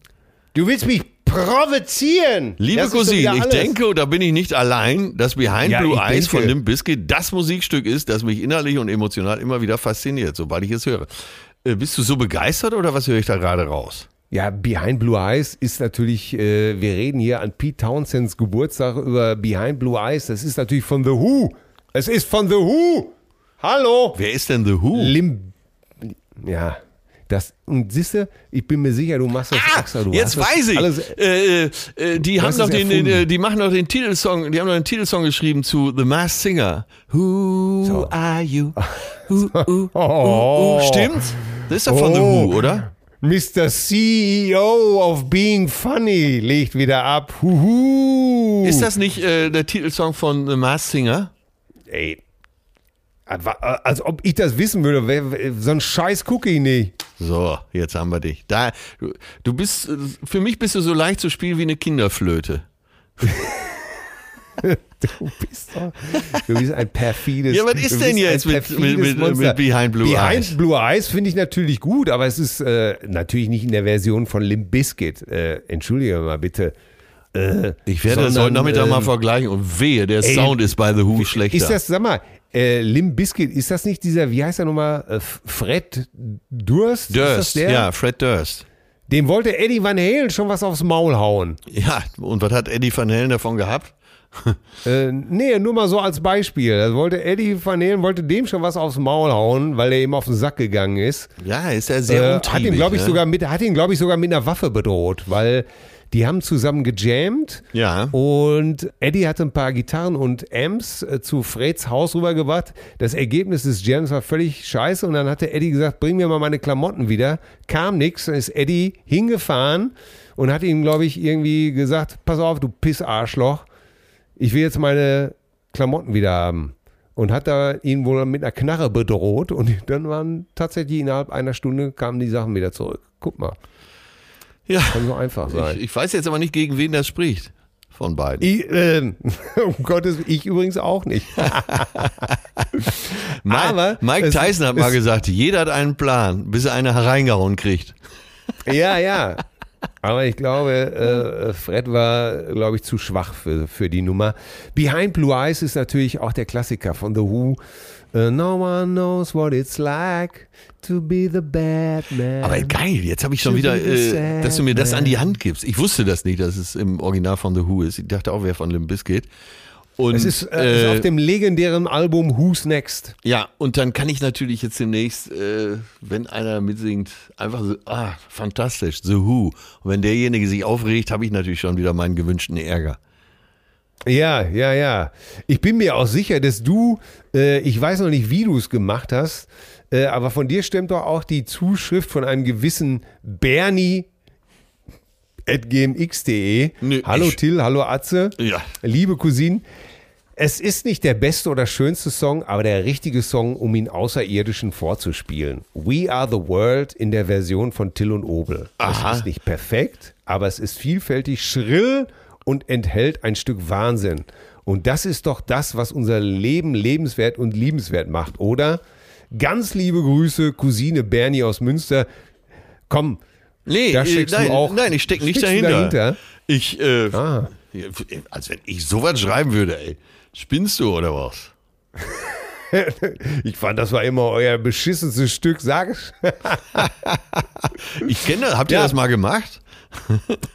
Du willst mich provozieren. Liebe Das Cousine, ich alles. denke, und da bin ich nicht allein, dass Behind Ja, Blue Eyes denke. von Limp Bizkit das Musikstück ist, das mich innerlich und emotional immer wieder fasziniert, sobald ich es höre. Äh, Bist du so begeistert oder was höre ich da gerade raus? Ja, Behind Blue Eyes ist natürlich, äh, wir reden hier an Pete Townsends Geburtstag über Behind Blue Eyes. Das ist natürlich von The Who. Es ist von The Who. Hallo. Wer ist denn The Who? Lim. Ja. Das, und siehste, ich bin mir sicher, du machst das Ah, extra. Du jetzt weiß ich. Alles, äh, äh, äh, die haben doch es den, den, äh, die machen doch den Titelsong, die haben doch den Titelsong geschrieben zu The Masked Singer. Who So. are you? Who, uh, uh, Oh. Stimmt's? Das ist doch von The Oh. Who, oder? Mr. CEO of Being Funny legt wieder ab. Huhu. Ist das nicht äh, der Titelsong von The Masked Singer? Ey. Als ob ich das wissen würde. So ein Scheiß gucke ich nicht. So, jetzt haben wir dich. Da, du, du bist, für mich bist du so leicht zu spielen wie eine Kinderflöte. Du bist doch, du bist ein perfides. Ja, was ist denn jetzt mit- mit- mit- mit Behind Blue Behind Eyes? Blue Eyes finde ich natürlich gut, aber es ist äh, natürlich nicht in der Version von Limp Bizkit. Äh, entschuldige mal bitte. Äh, Ich werde das sondern, heute Nachmittag mal ähm, vergleichen und wehe, der ey, Sound ist bei The Who schlechter. Ist das, sag mal, äh, Limp Bizkit, ist das nicht dieser, wie heißt er nochmal, äh, Fred Durst? Durst, der? ja, Fred Durst. Dem wollte Eddie Van Halen schon was aufs Maul hauen. Ja, und was hat Eddie Van Halen davon gehabt? Äh, nee, nur mal so als Beispiel. Das wollte Eddie Van Halen wollte dem schon was aufs Maul hauen, weil er ihm auf den Sack gegangen ist. Ja, ist er sehr Äh, umtriebig. hat ihn, glaube ich, ne? sogar mit, hat ihn, glaube ich, sogar mit einer Waffe bedroht, weil die haben zusammen gejammt. Ja. Und Eddie hatte ein paar Gitarren und Amps äh, zu Freds Haus rübergebracht. Das Ergebnis des Jams war völlig scheiße. Und dann hatte Eddie gesagt, bring mir mal meine Klamotten wieder. Kam nix. Dann ist Eddie hingefahren und hat ihm, glaube ich, irgendwie gesagt, pass auf, du Pissarschloch. Ich will jetzt meine Klamotten wieder haben. Und hat da ihn wohl mit einer Knarre bedroht. Und dann waren tatsächlich innerhalb einer Stunde kamen die Sachen wieder zurück. Guck mal, Ja, kann so einfach sein. ich, ich weiß jetzt aber nicht, gegen wen das spricht. Von beiden. Ich, ähm, um Gottes ich übrigens auch nicht. Aber Mike es- Tyson hat mal es- gesagt, jeder hat einen Plan, bis er eine hereingehauen kriegt. Ja, ja. Aber ich glaube, äh, Fred war, glaube ich, zu schwach für, für die Nummer. Behind Blue Eyes ist natürlich auch der Klassiker von The Who. Uh, no one knows what it's like to be the bad man. Aber geil, jetzt habe ich schon wieder, äh, dass du mir das an die Hand gibst. Ich wusste das nicht, dass es im Original von The Who ist. Ich dachte auch, wer von Limp Bizkit. Und, es ist, äh, ist, auf dem legendären Album Who's Next. Ja, und dann kann ich natürlich jetzt demnächst, äh, wenn einer mitsingt, einfach so, ah, fantastisch, The Who. Und wenn derjenige sich aufregt, habe ich natürlich schon wieder meinen gewünschten Ärger. Ja, ja, ja. Ich bin mir auch sicher, dass du, äh, ich weiß noch nicht, wie du es gemacht hast, äh, aber von dir stimmt doch auch die Zuschrift von einem gewissen Bernie gmx.de. Nee, hallo Till, hallo Atze. Ja. Liebe Cousine. Es ist nicht der beste oder schönste Song, aber der richtige Song, um ihn Außerirdischen vorzuspielen. We Are the World in der Version von Till und Obel. Aha. Es ist nicht perfekt, aber es ist vielfältig schrill und enthält ein Stück Wahnsinn. Und das ist doch das, was unser Leben lebenswert und liebenswert macht, oder? Ganz liebe Grüße, Cousine Bernie aus Münster. Komm, nee, da steckst nein, du auch. Nein, ich stecke nicht dahinter. dahinter. Ich, äh, ah. als wenn ich sowas schreiben würde, ey. Spinnst du oder was? ich fand, das war immer euer beschissenstes Stück, sag ich. ich kenne, habt ihr ja. das mal gemacht?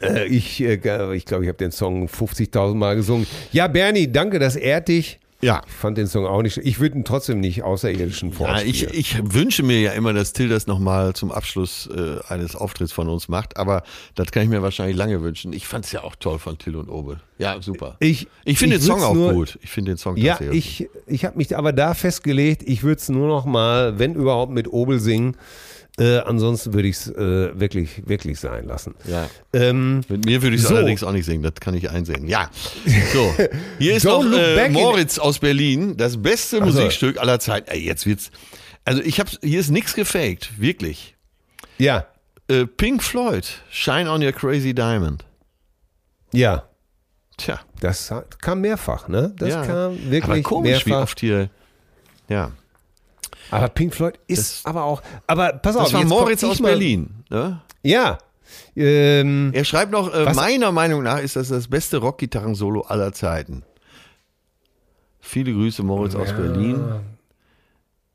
äh, ich äh, ich glaube, ich habe den Song 50.000 Mal gesungen. Ja, Bernie, danke, das ehrt dich. Ja. Ich fand den Song auch nicht. Ich würde ihn trotzdem nicht außerirdischen vorstellen. Ja, ich, ich wünsche mir ja immer, dass Till das nochmal zum Abschluss äh, eines Auftritts von uns macht, aber das kann ich mir wahrscheinlich lange wünschen. Ich fand es ja auch toll von Till und Obel. Ja, super. Ich, ich finde den Song auch nur, gut. Ich finde den Song Ja, ich, ich habe mich aber da festgelegt, ich würde es nur noch mal, wenn überhaupt, mit Obel singen. Äh, ansonsten würde ich es äh, wirklich, wirklich sein lassen. Ja. Ähm, Mit mir würde ich es so. allerdings auch nicht singen, das kann ich einsehen. Ja. So. Hier ist noch äh, Moritz aus Berlin, das beste also. Musikstück aller Zeiten. Ey, jetzt wird's. Also ich hab's, hier ist nichts gefaked, wirklich. Ja. Äh, Pink Floyd, Shine on Your Crazy Diamond. Ja. Tja. Das kam mehrfach, ne? Das ja. kam wirklich Aber komisch, mehrfach. wie oft hier. Ja. Aber Pink Floyd ist das, aber auch. Aber pass auf, das war Moritz aus Berlin. Ne? Ja. Ähm, er schreibt noch, äh, meiner Meinung nach ist das das beste Rockgitarren-Solo aller Zeiten. Viele Grüße, Moritz ja. aus Berlin.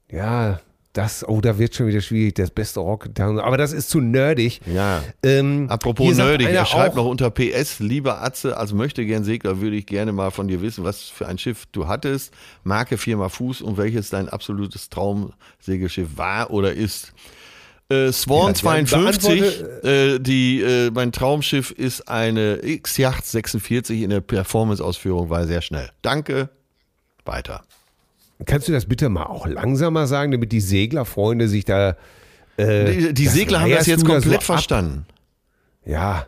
Ja, das, oh, da wird schon wieder schwierig, das beste Rock. Aber das ist zu nerdig. Ja. Ähm, Apropos nerdig, er schreibt noch unter PS, lieber Atze, als möchte gern Segler, würde ich gerne mal von dir wissen, was für ein Schiff du hattest, Marke Firma Fuß und welches dein absolutes Traumsegelschiff war oder ist. Äh, Swan ja, 52, äh, die, äh, mein Traumschiff ist eine X-Yacht 46 in der Performance-Ausführung, war sehr schnell. Danke, weiter. Kannst du das bitte mal auch langsamer sagen, damit die Seglerfreunde sich da. Äh, die, die Segler haben das jetzt komplett so verstanden. Ja,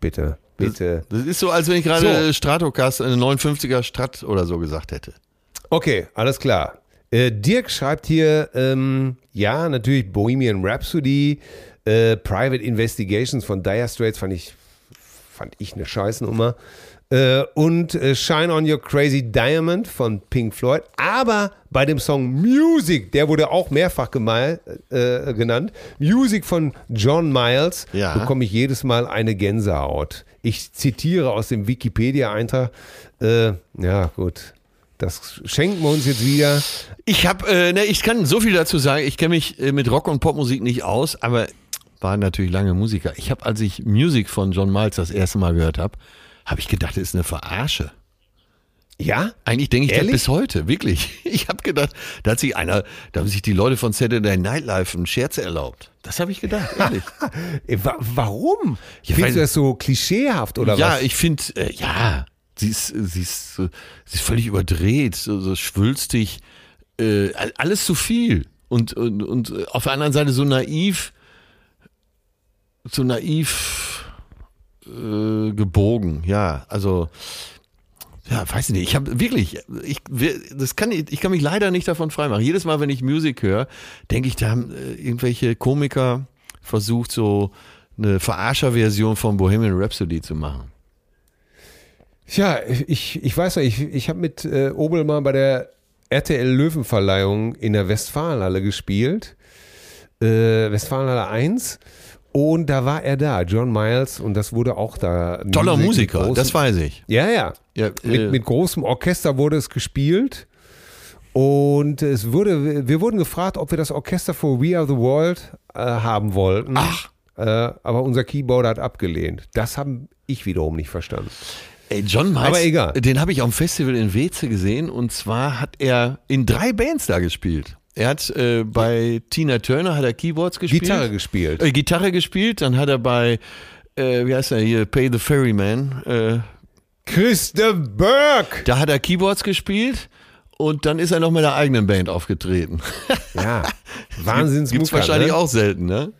bitte, bitte. Das, das, ist so, als wenn ich gerade so. Stratocast, eine 59er Strat oder so gesagt hätte. Okay, alles klar. Äh, Dirk schreibt hier, ähm, ja, natürlich Bohemian Rhapsody, äh, Private Investigations von Dire Straits fand ich, fand ich eine Scheißnummer. Äh, und äh, Shine on Your Crazy Diamond von Pink Floyd. Aber bei dem Song Music, der wurde auch mehrfach gemal, äh, genannt, Music von John Miles, ja. bekomme ich jedes Mal eine Gänsehaut. Ich zitiere aus dem Wikipedia-Eintrag. Äh, ja, gut. Das schenken wir uns jetzt wieder. Ich habe, äh, ne, ich kann so viel dazu sagen. Ich kenne mich äh, mit Rock und Popmusik nicht aus, aber war natürlich lange Musiker. Ich habe, als ich Music von John Miles das erste Mal gehört habe, habe ich gedacht, das ist eine Verarsche. Ja? Eigentlich denke ich Ehrlich? das bis heute, wirklich. Ich habe gedacht, da hat sich einer, da haben sich die Leute von Saturday Night Live einen Scherz erlaubt. Das habe ich gedacht, ehrlich. Warum? Ja, Findest du das so klischeehaft oder ja, was? Ja, ich finde, äh, ja, sie ist, sie ist, sie ist völlig überdreht, so, so schwülstig, äh, alles zu viel. Und, und, und auf der anderen Seite so naiv, so naiv äh, gebogen, ja. Also, ja, weiß ich nicht. Ich habe wirklich, ich, das kann, ich kann mich leider nicht davon freimachen. Jedes Mal, wenn ich Musik höre, denke ich, da haben äh, irgendwelche Komiker versucht, so eine Verarscher-Version von Bohemian Rhapsody zu machen. Ja, ich, ich weiß ja, ich, ich habe mit äh, Obel mal bei der RTL Löwenverleihung in der Westfalenhalle gespielt. Äh, Westfalenhalle 1. Und da war er da, John Miles, und das wurde auch da. Toller Musik mit Musiker, großem- das weiß ich. Ja, ja. Ja, äh, Mit, mit großem Orchester wurde es gespielt. Und es wurde, wir wurden gefragt, ob wir das Orchester for We Are the World äh, haben wollten. Ach. Äh, aber unser Keyboarder hat abgelehnt. Das habe ich wiederum nicht verstanden. Ey, John Miles, Aber egal. den habe ich dem Festival in Weze gesehen und zwar hat er in drei Bands da gespielt. Er hat äh, bei Tina Turner hat er Keyboards gespielt. Gitarre gespielt. Äh, Gitarre gespielt, dann hat er bei, äh, wie heißt er hier, Pay the Ferryman, äh, Christa Burke! da hat er Keyboards gespielt und dann ist er noch mit einer eigenen Band aufgetreten. Ja, Wahnsinns Gibt's wahrscheinlich auch selten, ne?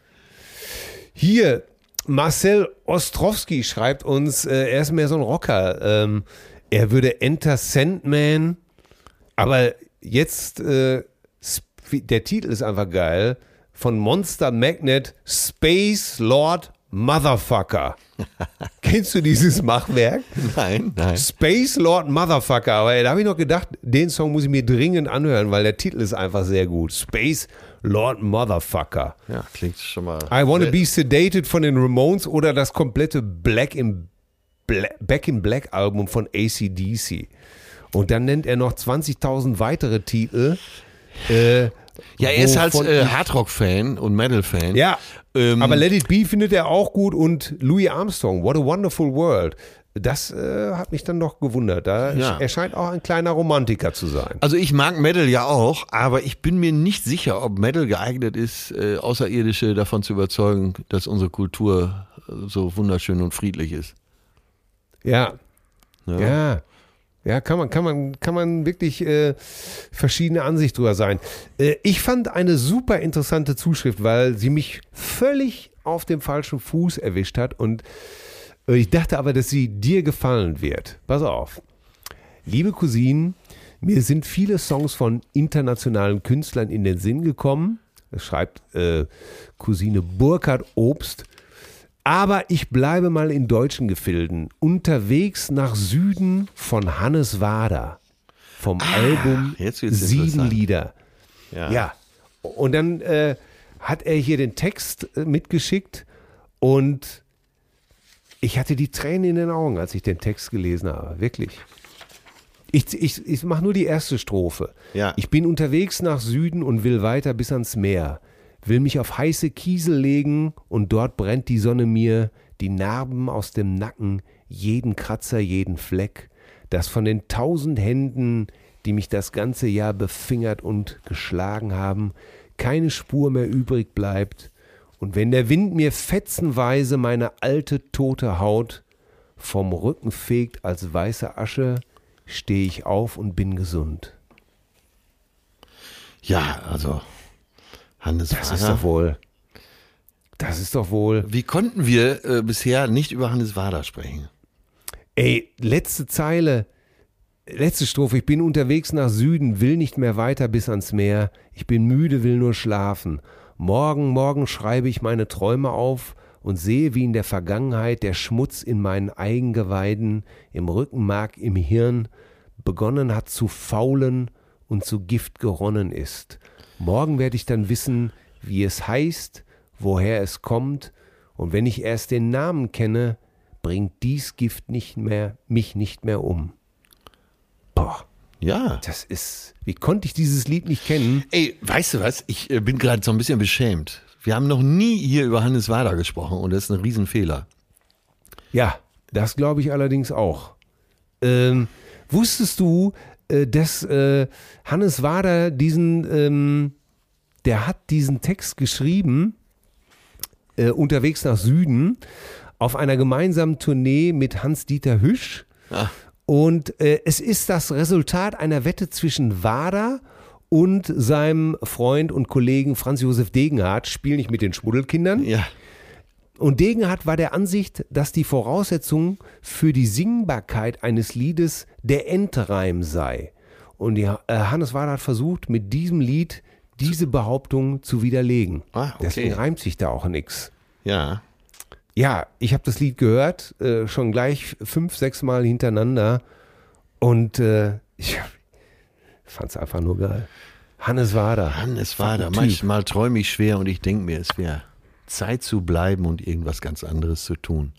Hier, Marcel Ostrowski schreibt uns, äh, er ist mehr so ein Rocker. Ähm, er würde Enter Sandman, aber jetzt, äh, der Titel ist einfach geil, von Monster Magnet Space Lord Motherfucker. Kennst du dieses Machwerk? Nein, nein. Space Lord Motherfucker. Aber da habe ich noch gedacht, den Song muss ich mir dringend anhören, weil der Titel ist einfach sehr gut. Space Lord Motherfucker. Ja, klingt schon mal. I Wanna Be Sedated von den Ramones oder das komplette Black in Bla Back in Black Album von ACDC. Und dann nennt er noch 20.000 weitere Titel. Äh, Ja, er ist halt äh, Hardrock-Fan und Metal-Fan. Ja, Ähm, aber Let It Be findet er auch gut und Louis Armstrong, What a Wonderful World. Das äh, hat mich dann doch gewundert. Da Ja. Er scheint auch ein kleiner Romantiker zu sein. Also ich mag Metal ja auch, aber ich bin mir nicht sicher, ob Metal geeignet ist, äh, Außerirdische davon zu überzeugen, dass unsere Kultur äh, so wunderschön und friedlich ist. Ja. Ja. Ja. Ja, kann man, kann man, kann man wirklich äh, verschiedene Ansicht drüber sein. Äh, ich fand eine super interessante Zuschrift, weil sie mich völlig auf dem falschen Fuß erwischt hat und äh, ich dachte aber, dass sie dir gefallen wird. Pass auf. Liebe Cousinen, mir sind viele Songs von internationalen Künstlern in den Sinn gekommen. Das schreibt äh, Cousine Burkhard Obst. Aber ich bleibe mal in deutschen Gefilden. Unterwegs nach Süden von Hannes Wader. Vom Album Ah, wird's Sieben. Lieder. Ja. Ja. Und dann äh, hat er hier den Text äh, mitgeschickt und ich hatte die Tränen in den Augen, als ich den Text gelesen habe. Wirklich. Ich, ich, ich mache nur die erste Strophe. Ja. Ich bin unterwegs nach Süden und will weiter bis ans Meer. Will mich auf heiße Kiesel legen und dort brennt die Sonne mir die Narben aus dem Nacken, jeden Kratzer, jeden Fleck, dass von den tausend Händen, die mich das ganze Jahr befingert und geschlagen haben, keine Spur mehr übrig bleibt. Und wenn der Wind mir fetzenweise meine alte tote Haut vom Rücken fegt als weiße Asche, stehe ich auf und bin gesund. Ja, also Hannes Das ist Wader. doch wohl. Das ist doch wohl. Wie konnten wir äh, bisher nicht über Hannes Wader sprechen? Ey, letzte Zeile. Letzte Strophe. Ich bin unterwegs nach Süden, will nicht mehr weiter bis ans Meer. Ich bin müde, will nur schlafen. Morgen, morgen schreibe ich meine Träume auf und sehe, wie in der Vergangenheit der Schmutz in meinen Eigengeweiden, im Rückenmark, im Hirn begonnen hat zu faulen und zu Gift geronnen ist. Morgen werde ich dann wissen, wie es heißt, woher es kommt, und wenn ich erst den Namen kenne, bringt dies Gift nicht mehr, mich nicht mehr um. Boah, Ja. das ist. Wie konnte ich dieses Lied nicht kennen? Ey, weißt du was? Ich äh, bin gerade so ein bisschen beschämt. Wir haben noch nie hier über Hannes Wader gesprochen und das ist ein Riesenfehler. Ja, das glaube ich allerdings auch. Ähm, wusstest du, dass äh, Hannes Wader diesen, ähm, der hat diesen Text geschrieben, äh, unterwegs nach Süden, auf einer gemeinsamen Tournee mit Hans-Dieter Hüsch. Ah. Und äh, es ist das Resultat einer Wette zwischen Wader und seinem Freund und Kollegen Franz Josef Degenhardt, Spiel nicht mit den Schmuddelkindern. Ja. Und Degenhardt war der Ansicht, dass die Voraussetzung für die Singbarkeit eines Liedes der Endreim sei. Und die, äh, Hannes Wader hat versucht, mit diesem Lied diese Behauptung zu widerlegen. Ah, okay. Deswegen reimt sich da auch nichts. Ja. Ja, ich habe das Lied gehört, äh, schon gleich fünf, sechs Mal hintereinander. Und äh, ich fand es einfach nur geil. Hannes Wader. Hannes Wader. Manchmal träume ich schwer und ich denke mir, es wäre Zeit zu bleiben und irgendwas ganz anderes zu tun.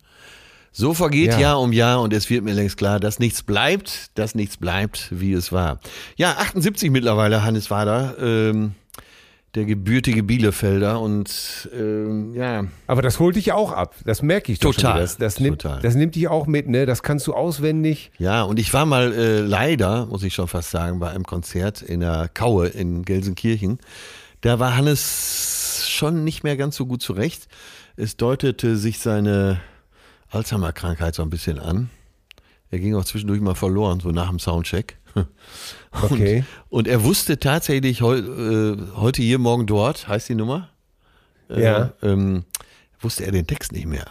So vergeht Ja. Jahr um Jahr und es wird mir längst klar, dass nichts bleibt, dass nichts bleibt, wie es war. Ja, 78 mittlerweile, Hannes Wader, ähm, der gebürtige Bielefelder und ähm, ja, Aber das holt dich auch ab. Das merke ich Total. Das, das, nimmt, total. das nimmt dich auch mit, ne? Das kannst du auswendig. Ja, und ich war mal äh, leider, muss ich schon fast sagen, bei einem Konzert in der Kaue in Gelsenkirchen. Da war Hannes schon nicht mehr ganz so gut zurecht. Es deutete sich seine Alzheimer-Krankheit so ein bisschen an. Er ging auch zwischendurch mal verloren, so nach dem Soundcheck. Und, Okay. und er wusste tatsächlich heu, äh, heute hier, morgen dort, heißt die Nummer? Äh, Ja. Ähm, wusste er den Text nicht mehr.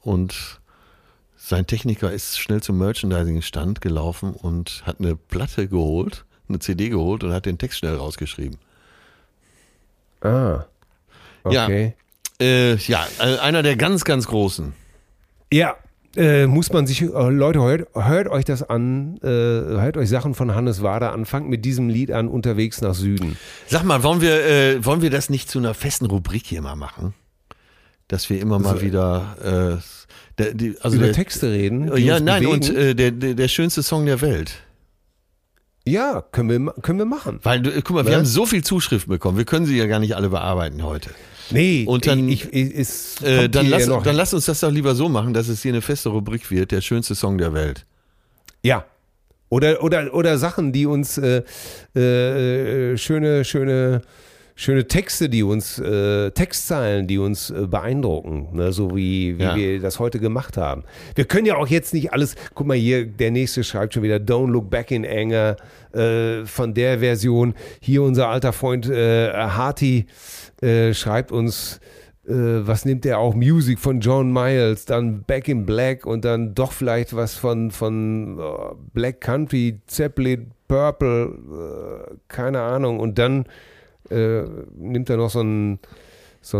Und sein Techniker ist schnell zum Merchandising-Stand gelaufen und hat eine Platte geholt, eine CD geholt und hat den Text schnell rausgeschrieben. Ah. Ja. Okay. Äh, ja, äh, einer der ganz, ganz großen. Ja. Äh, muss man sich, äh, Leute, hört, hört euch das an, äh, hört euch Sachen von Hannes Wader an, fangt mit diesem Lied an, unterwegs nach Süden. Sag mal, wollen wir, äh, wollen wir das nicht zu einer festen Rubrik hier mal machen? Dass wir immer mal Also, wieder, der, die, also Über der, Texte reden. ja, nein, bewegen. und der, der, schönste Song der Welt. ja, können wir, können wir machen. Weil, guck mal, wir Ne? haben so viel Zuschriften bekommen, wir können sie ja gar nicht alle bearbeiten heute. Nee, Und dann- ich, ich, es Äh, dann, lass, dann lass uns das doch lieber so machen, dass es hier eine feste Rubrik wird, der schönste Song der Welt. Ja. Oder, oder, oder Sachen, die uns äh, äh, schöne, schöne, schöne Texte, die uns, äh, Textzeilen, die uns äh, beeindrucken, ne? so wie, wie Ja. wir das heute gemacht haben. Wir können ja auch jetzt nicht alles, guck mal hier, der nächste schreibt schon wieder Don't Look Back in Anger äh, von der Version. Hier unser alter Freund äh, Harty äh, schreibt uns, äh, was nimmt er auch? Music von John Miles, dann Back in Black und dann doch vielleicht was von, von äh, Black Country, Zeppelin, Purple, äh, keine Ahnung. Und dann äh, nimmt er noch so einen so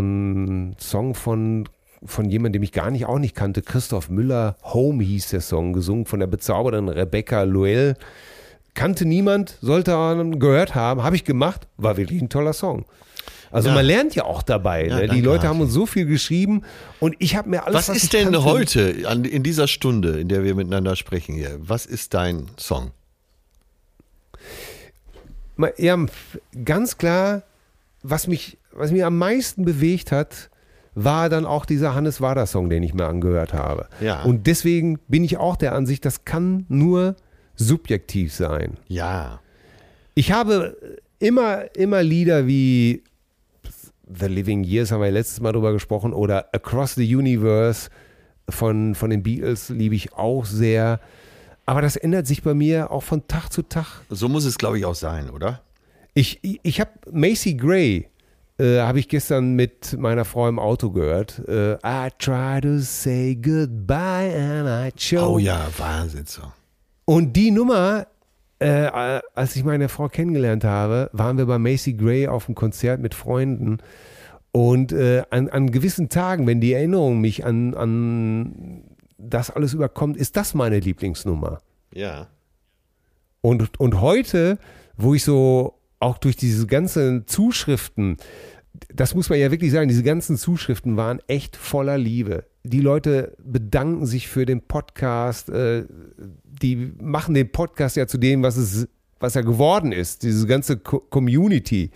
Song von von jemandem, den ich gar nicht auch nicht kannte, Christoph Müller, Home hieß der Song, gesungen von der bezaubernden Rebecca Loel. Kannte niemand, sollte man gehört haben, habe ich gemacht, war wirklich ein toller Song. Also Ja. man lernt ja auch dabei. Ja, ne? Die Leute haben uns so viel geschrieben und ich habe mir alles Was, ich ist denn kannte- heute, an, in dieser Stunde, in der wir miteinander sprechen hier, was ist dein Song? Ja, ganz klar, was mich, was mich am meisten bewegt hat, war dann auch dieser Hannes Wader Song, den ich mir angehört habe. Ja. Und deswegen bin ich auch der Ansicht, das kann nur subjektiv sein. Ja. Ich habe immer, immer Lieder wie The Living Years, haben wir ja letztes Mal drüber gesprochen, oder Across the Universe von, von den Beatles liebe ich auch sehr. Aber das ändert sich bei mir auch von Tag zu Tag. So muss es, glaube ich, auch sein, oder? Ich, ich, ich habe Macy Gray, äh, habe ich gestern mit meiner Frau im Auto gehört. Äh, I try to say goodbye and I choke. Oh ja, Wahnsinnssong. Und die Nummer, äh, äh, als ich meine Frau kennengelernt habe, waren wir bei Macy Gray auf einem Konzert mit Freunden. Und äh, an, an gewissen Tagen, wenn die Erinnerung mich an, an das alles überkommt, ist das meine Lieblingsnummer. Ja. Und, und heute, wo ich so auch durch diese ganzen Zuschriften, das muss man ja wirklich sagen, diese ganzen Zuschriften waren echt voller Liebe. Die Leute bedanken sich für den Podcast, äh, die machen den Podcast ja zu dem, was, es, was er geworden ist, diese ganze Co Community.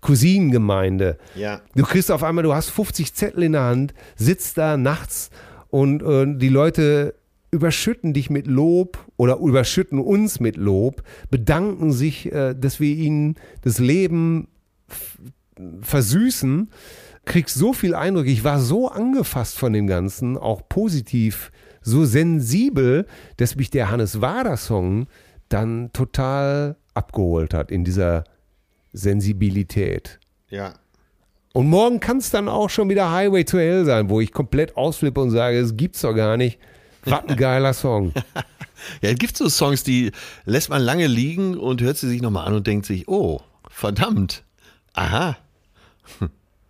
Cousinengemeinde. Ja. Du kriegst auf einmal, du hast 50 Zettel in der Hand, sitzt da nachts und äh, die Leute überschütten dich mit Lob oder überschütten uns mit Lob, bedanken sich, äh, dass wir ihnen das Leben versüßen, kriegst so viel Eindruck. Ich war so angefasst von dem Ganzen, auch positiv, so sensibel, dass mich der Hannes Wader Song dann total abgeholt hat in dieser Sensibilität. Ja. Und morgen kann es dann auch schon wieder Highway to Hell sein, wo ich komplett ausflippe und sage, es gibt's doch gar nicht. Was ein geiler Song. Ja, es gibt so Songs, die lässt man lange liegen und hört sie sich nochmal an und denkt sich, oh, verdammt. Aha.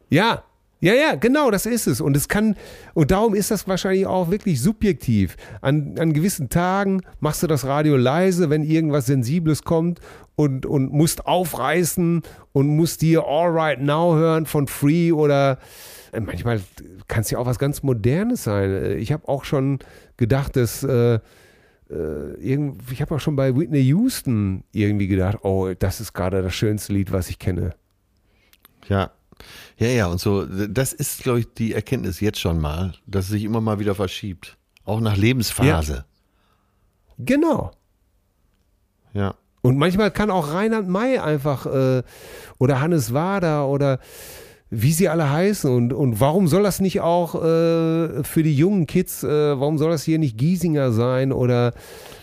Ja, Ja, ja, genau, das ist es. Und es kann, und darum ist das wahrscheinlich auch wirklich subjektiv. An, an gewissen Tagen machst du das Radio leise, wenn irgendwas Sensibles kommt und, und musst aufreißen und musst dir All Right Now hören von Free oder äh, manchmal kann es ja auch was ganz Modernes sein. Äh, ich habe auch schon gedacht, dass äh, äh, ich habe auch schon bei Whitney Houston irgendwie gedacht, oh, das ist gerade das schönste Lied, was ich kenne. Ja, ja, ja, und so, das ist, glaube ich, die Erkenntnis jetzt schon mal, dass es sich immer mal wieder verschiebt. Auch nach Lebensphase. Ja. Genau. Ja. Und manchmal kann auch Reinhard May einfach äh, oder Hannes Wader oder wie sie alle heißen und, und warum soll das nicht auch äh, für die jungen Kids, äh, warum soll das hier nicht Giesinger sein oder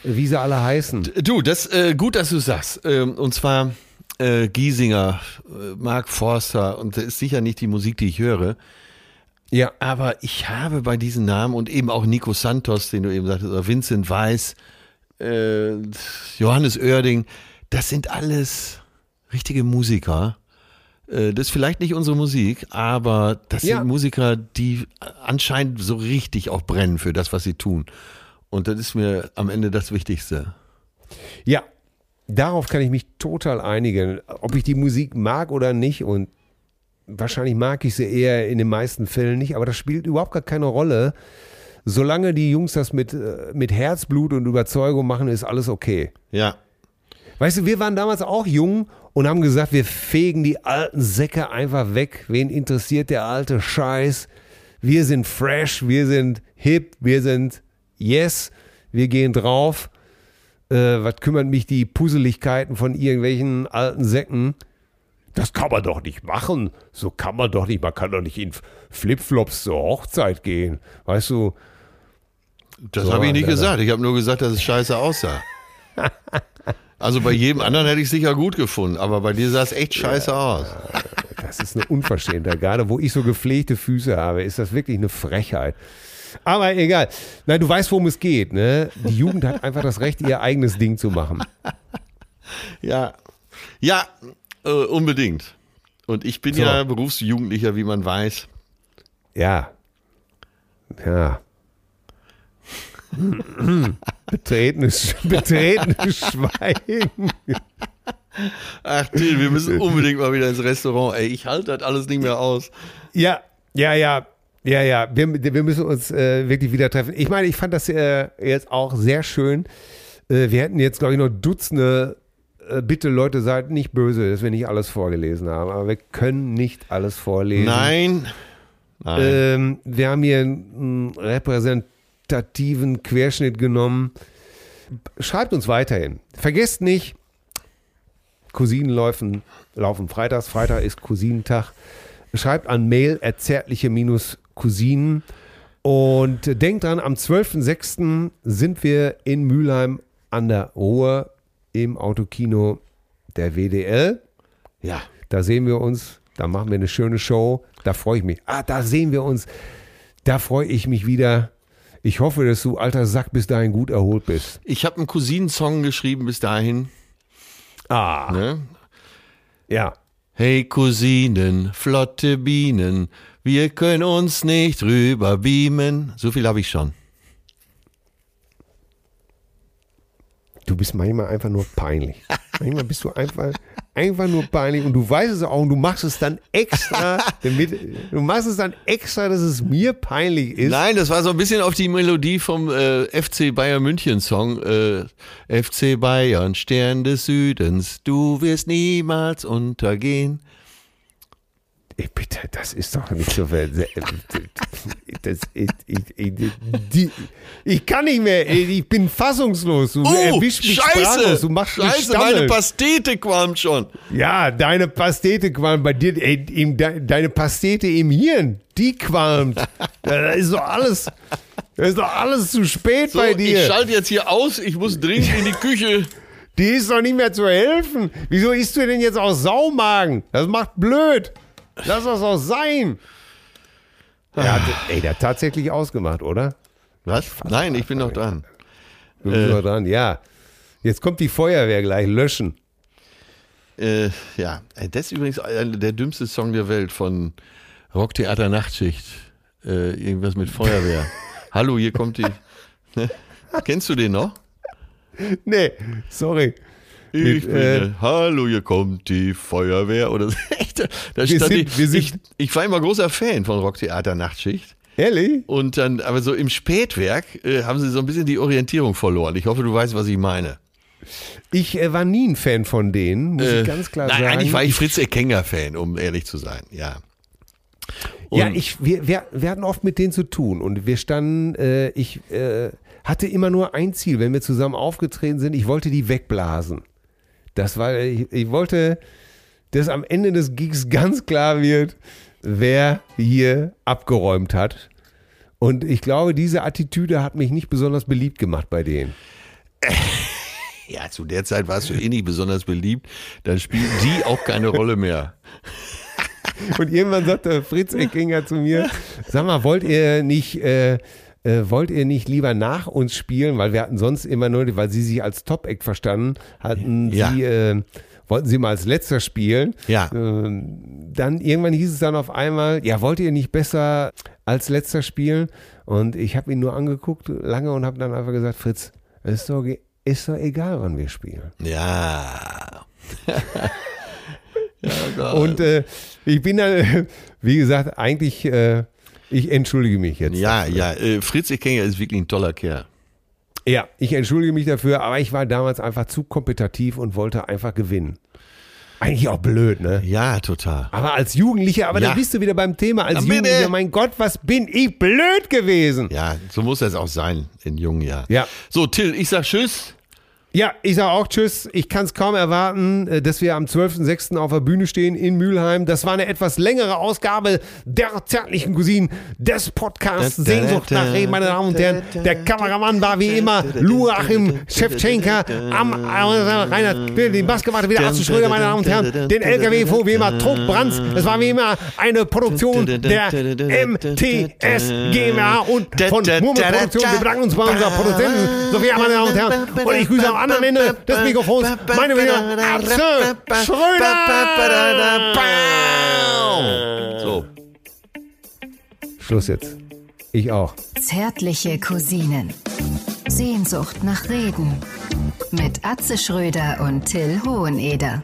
wie sie alle heißen? Du, das äh, gut, dass du sagst. Ähm, und zwar äh, Giesinger, äh, Mark Forster und das ist sicher nicht die Musik, die ich höre. Ja. Aber ich habe bei diesen Namen und eben auch Nico Santos, den du eben sagtest, oder Vincent Weiss, äh, Johannes Oerding, das sind alles richtige Musiker. Äh, das ist vielleicht nicht unsere Musik, aber das ja. sind Musiker, die anscheinend so richtig auch brennen für das, was sie tun. Und das ist mir am Ende das Wichtigste. Ja, darauf kann ich mich total einigen. Ob ich die Musik mag oder nicht und wahrscheinlich mag ich sie eher in den meisten Fällen nicht, aber das spielt überhaupt gar keine Rolle. Solange die Jungs das mit, äh, mit Herzblut und Überzeugung machen, ist alles okay. Ja. Weißt du, wir waren damals auch jung und haben gesagt, wir fegen die alten Säcke einfach weg. Wen interessiert der alte Scheiß? Wir sind fresh, wir sind hip, wir sind yes, wir gehen drauf äh, was kümmern mich die Puseligkeiten von irgendwelchen alten Säcken? Das kann man doch nicht machen. So kann man doch nicht. Man kann doch nicht in Flipflops zur Hochzeit gehen. Weißt du? Das so, habe ich nicht gesagt. Ich habe nur gesagt, dass es scheiße aussah. Also bei jedem anderen hätte ich es sicher gut gefunden, aber bei dir sah es echt scheiße ja, aus. Das ist eine Unverschämtheit. Gerade wo ich so gepflegte Füße habe, ist das wirklich eine Frechheit. Aber egal. Nein, du weißt, worum es geht. Ne? Die Jugend hat einfach das Recht, ihr eigenes Ding zu machen. Ja, ja, äh, unbedingt. Und ich bin so. ja Berufsjugendlicher, wie man weiß. Ja. Ja. betretenes, betretenes Schweigen. Ach, Till, wir müssen unbedingt mal wieder ins Restaurant. Ey, ich halte das alles nicht mehr aus. Ja, ja, ja. Ja, ja, wir, wir müssen uns äh, wirklich wieder treffen. Ich meine, ich fand das äh, jetzt auch sehr schön. Äh, wir hätten jetzt, glaube ich, noch Dutzende. Äh, bitte, Leute, seid nicht böse, dass wir nicht alles vorgelesen haben. Aber wir können nicht alles vorlesen. Nein. Nein. Ähm, wir haben hier einen repräsentativen Querschnitt genommen. Schreibt uns weiterhin. Vergesst nicht, Cousinen laufen, laufen freitags. Freitag ist Cousinentag. Schreibt an mail erzärtliche Cousinen. Und denkt dran, am 12.06. sind wir in Mülheim an der Ruhr im Autokino der WDL. Ja, da sehen wir uns, da machen wir eine schöne Show. Da freue ich mich. Ah, da sehen wir uns. Da freue ich mich wieder. Ich hoffe, dass du, alter Sack, bis dahin gut erholt bist. Ich habe einen Cousinen-Song geschrieben bis dahin. Ah. Ne? Ja. Hey Cousinen, flotte Bienen, wir können uns nicht rüber beamen. So viel habe ich schon. Du bist manchmal einfach nur peinlich. manchmal bist du einfach, einfach nur peinlich und du weißt es auch und du machst es dann extra, damit, du machst es dann extra, dass es mir peinlich ist. Nein, das war so ein bisschen auf die Melodie vom äh, FC Bayern München Song. Äh, FC Bayern, Stern des Südens, du wirst niemals untergehen. Bitte, das ist doch nicht so. Das, ich, ich, die, ich kann nicht mehr. Ich bin fassungslos. Du oh, mich Scheiße, Du machst Scheiße, meine Pastete qualmt schon. Ja, deine Pastete qualmt bei dir. Ey, deine Pastete im Hirn, die qualmt. Da ist doch alles. Das ist doch alles zu spät so, bei dir. Ich schalte jetzt hier aus. Ich muss dringend in die Küche. Die ist doch nicht mehr zu helfen. Wieso isst du denn jetzt auch Saumagen? Das macht blöd. Lass das auch sein. Er hat, ey, der hat tatsächlich ausgemacht, oder? Was? Nein, ich bin noch dran. Du bist äh, noch dran, ja. Jetzt kommt die Feuerwehr gleich, löschen. Äh, ja, das ist übrigens der dümmste Song der Welt von Rocktheater Nachtschicht. Äh, irgendwas mit Feuerwehr. Hallo, hier kommt die. Ne? Kennst du den noch? Nee, sorry. Ich bin, äh, äh, Hallo, hier kommt die Feuerwehr. Oder so. Da stand sind- ich, wir sind- ich, ich war immer großer Fan von Rocktheater Nachtschicht. Ehrlich? Und dann, aber so im Spätwerk äh, haben sie so ein bisschen die Orientierung verloren. Ich hoffe, du weißt, was ich meine. Ich äh, war nie ein Fan von denen, muss Äh, ich ganz klar Nein, sagen. eigentlich war ich Fritz Eckenger-Fan, um ehrlich zu sein, ja. ja, Und- ich, wir, wir, wir hatten oft mit denen zu tun und wir standen, äh, ich äh, hatte immer nur ein Ziel, wenn wir zusammen aufgetreten sind, ich wollte die wegblasen. Das war, ich, ich wollte, dass am Ende des Gigs ganz klar wird, wer hier abgeräumt hat. Und ich glaube, diese Attitüde hat mich nicht besonders beliebt gemacht bei denen. Ja, zu der Zeit warst du eh nicht besonders beliebt. Dann spielten die auch keine Rolle mehr. Und irgendwann sagte Fritz Eckinger zu mir, sag mal, wollt ihr nicht, äh, äh, wollt ihr nicht lieber nach uns spielen? Weil wir hatten sonst immer nur, weil sie sich als Top-Act verstanden hatten, Ja. sie, äh, wollten sie mal als letzter spielen. Ja. Ähm, dann irgendwann hieß es dann auf einmal, ja, wollt ihr nicht besser als letzter spielen? Und ich habe ihn nur angeguckt lange und habe dann einfach gesagt, Fritz, ist doch, ist doch egal, wann wir spielen. Ja. Und äh, ich bin dann, wie gesagt, eigentlich, äh, ich entschuldige mich jetzt. Ja, ja, äh, Fritz Eckenger ist wirklich ein toller Kerl. Ja, ich entschuldige mich dafür, aber ich war damals einfach zu kompetitiv und wollte einfach gewinnen. Eigentlich auch blöd, ne? Ja, total. Aber als Jugendlicher, aber Ja. da bist du wieder beim Thema. Als Na, bitte. Jugendlicher, mein Gott, was bin ich blöd gewesen. Ja, so muss das auch sein in jungen Jahren. Ja. So, Till, ich sag Tschüss. Ja, ich sage auch Tschüss. Ich kann es kaum erwarten, äh, dass wir am 12.06. auf der Bühne stehen in Mülheim. Das war eine etwas längere Ausgabe der zärtlichen Cousinen des Podcasts Sehnsucht nach Reden, meine Damen und Herren. Der Kameramann war wie immer Luachim Schewtschenka. Am Reinhard, den hat wieder Arzt Schröder, meine Damen und Herren. Den LKW fuhr wie immer Trug Brands. Es war wie immer eine Produktion der MTS GmbH und von Murmel Produktion. Wir bedanken uns bei unserer Produzentin Sophia, meine Damen und Herren. Und ich grüße am anderen Ende des Mikrofons meine Wenigkeit Atze Schröder. So. Schluss jetzt. Ich auch. Zärtliche Cousinen. Sehnsucht nach Reden. Mit Atze Schröder und Till Hoheneder.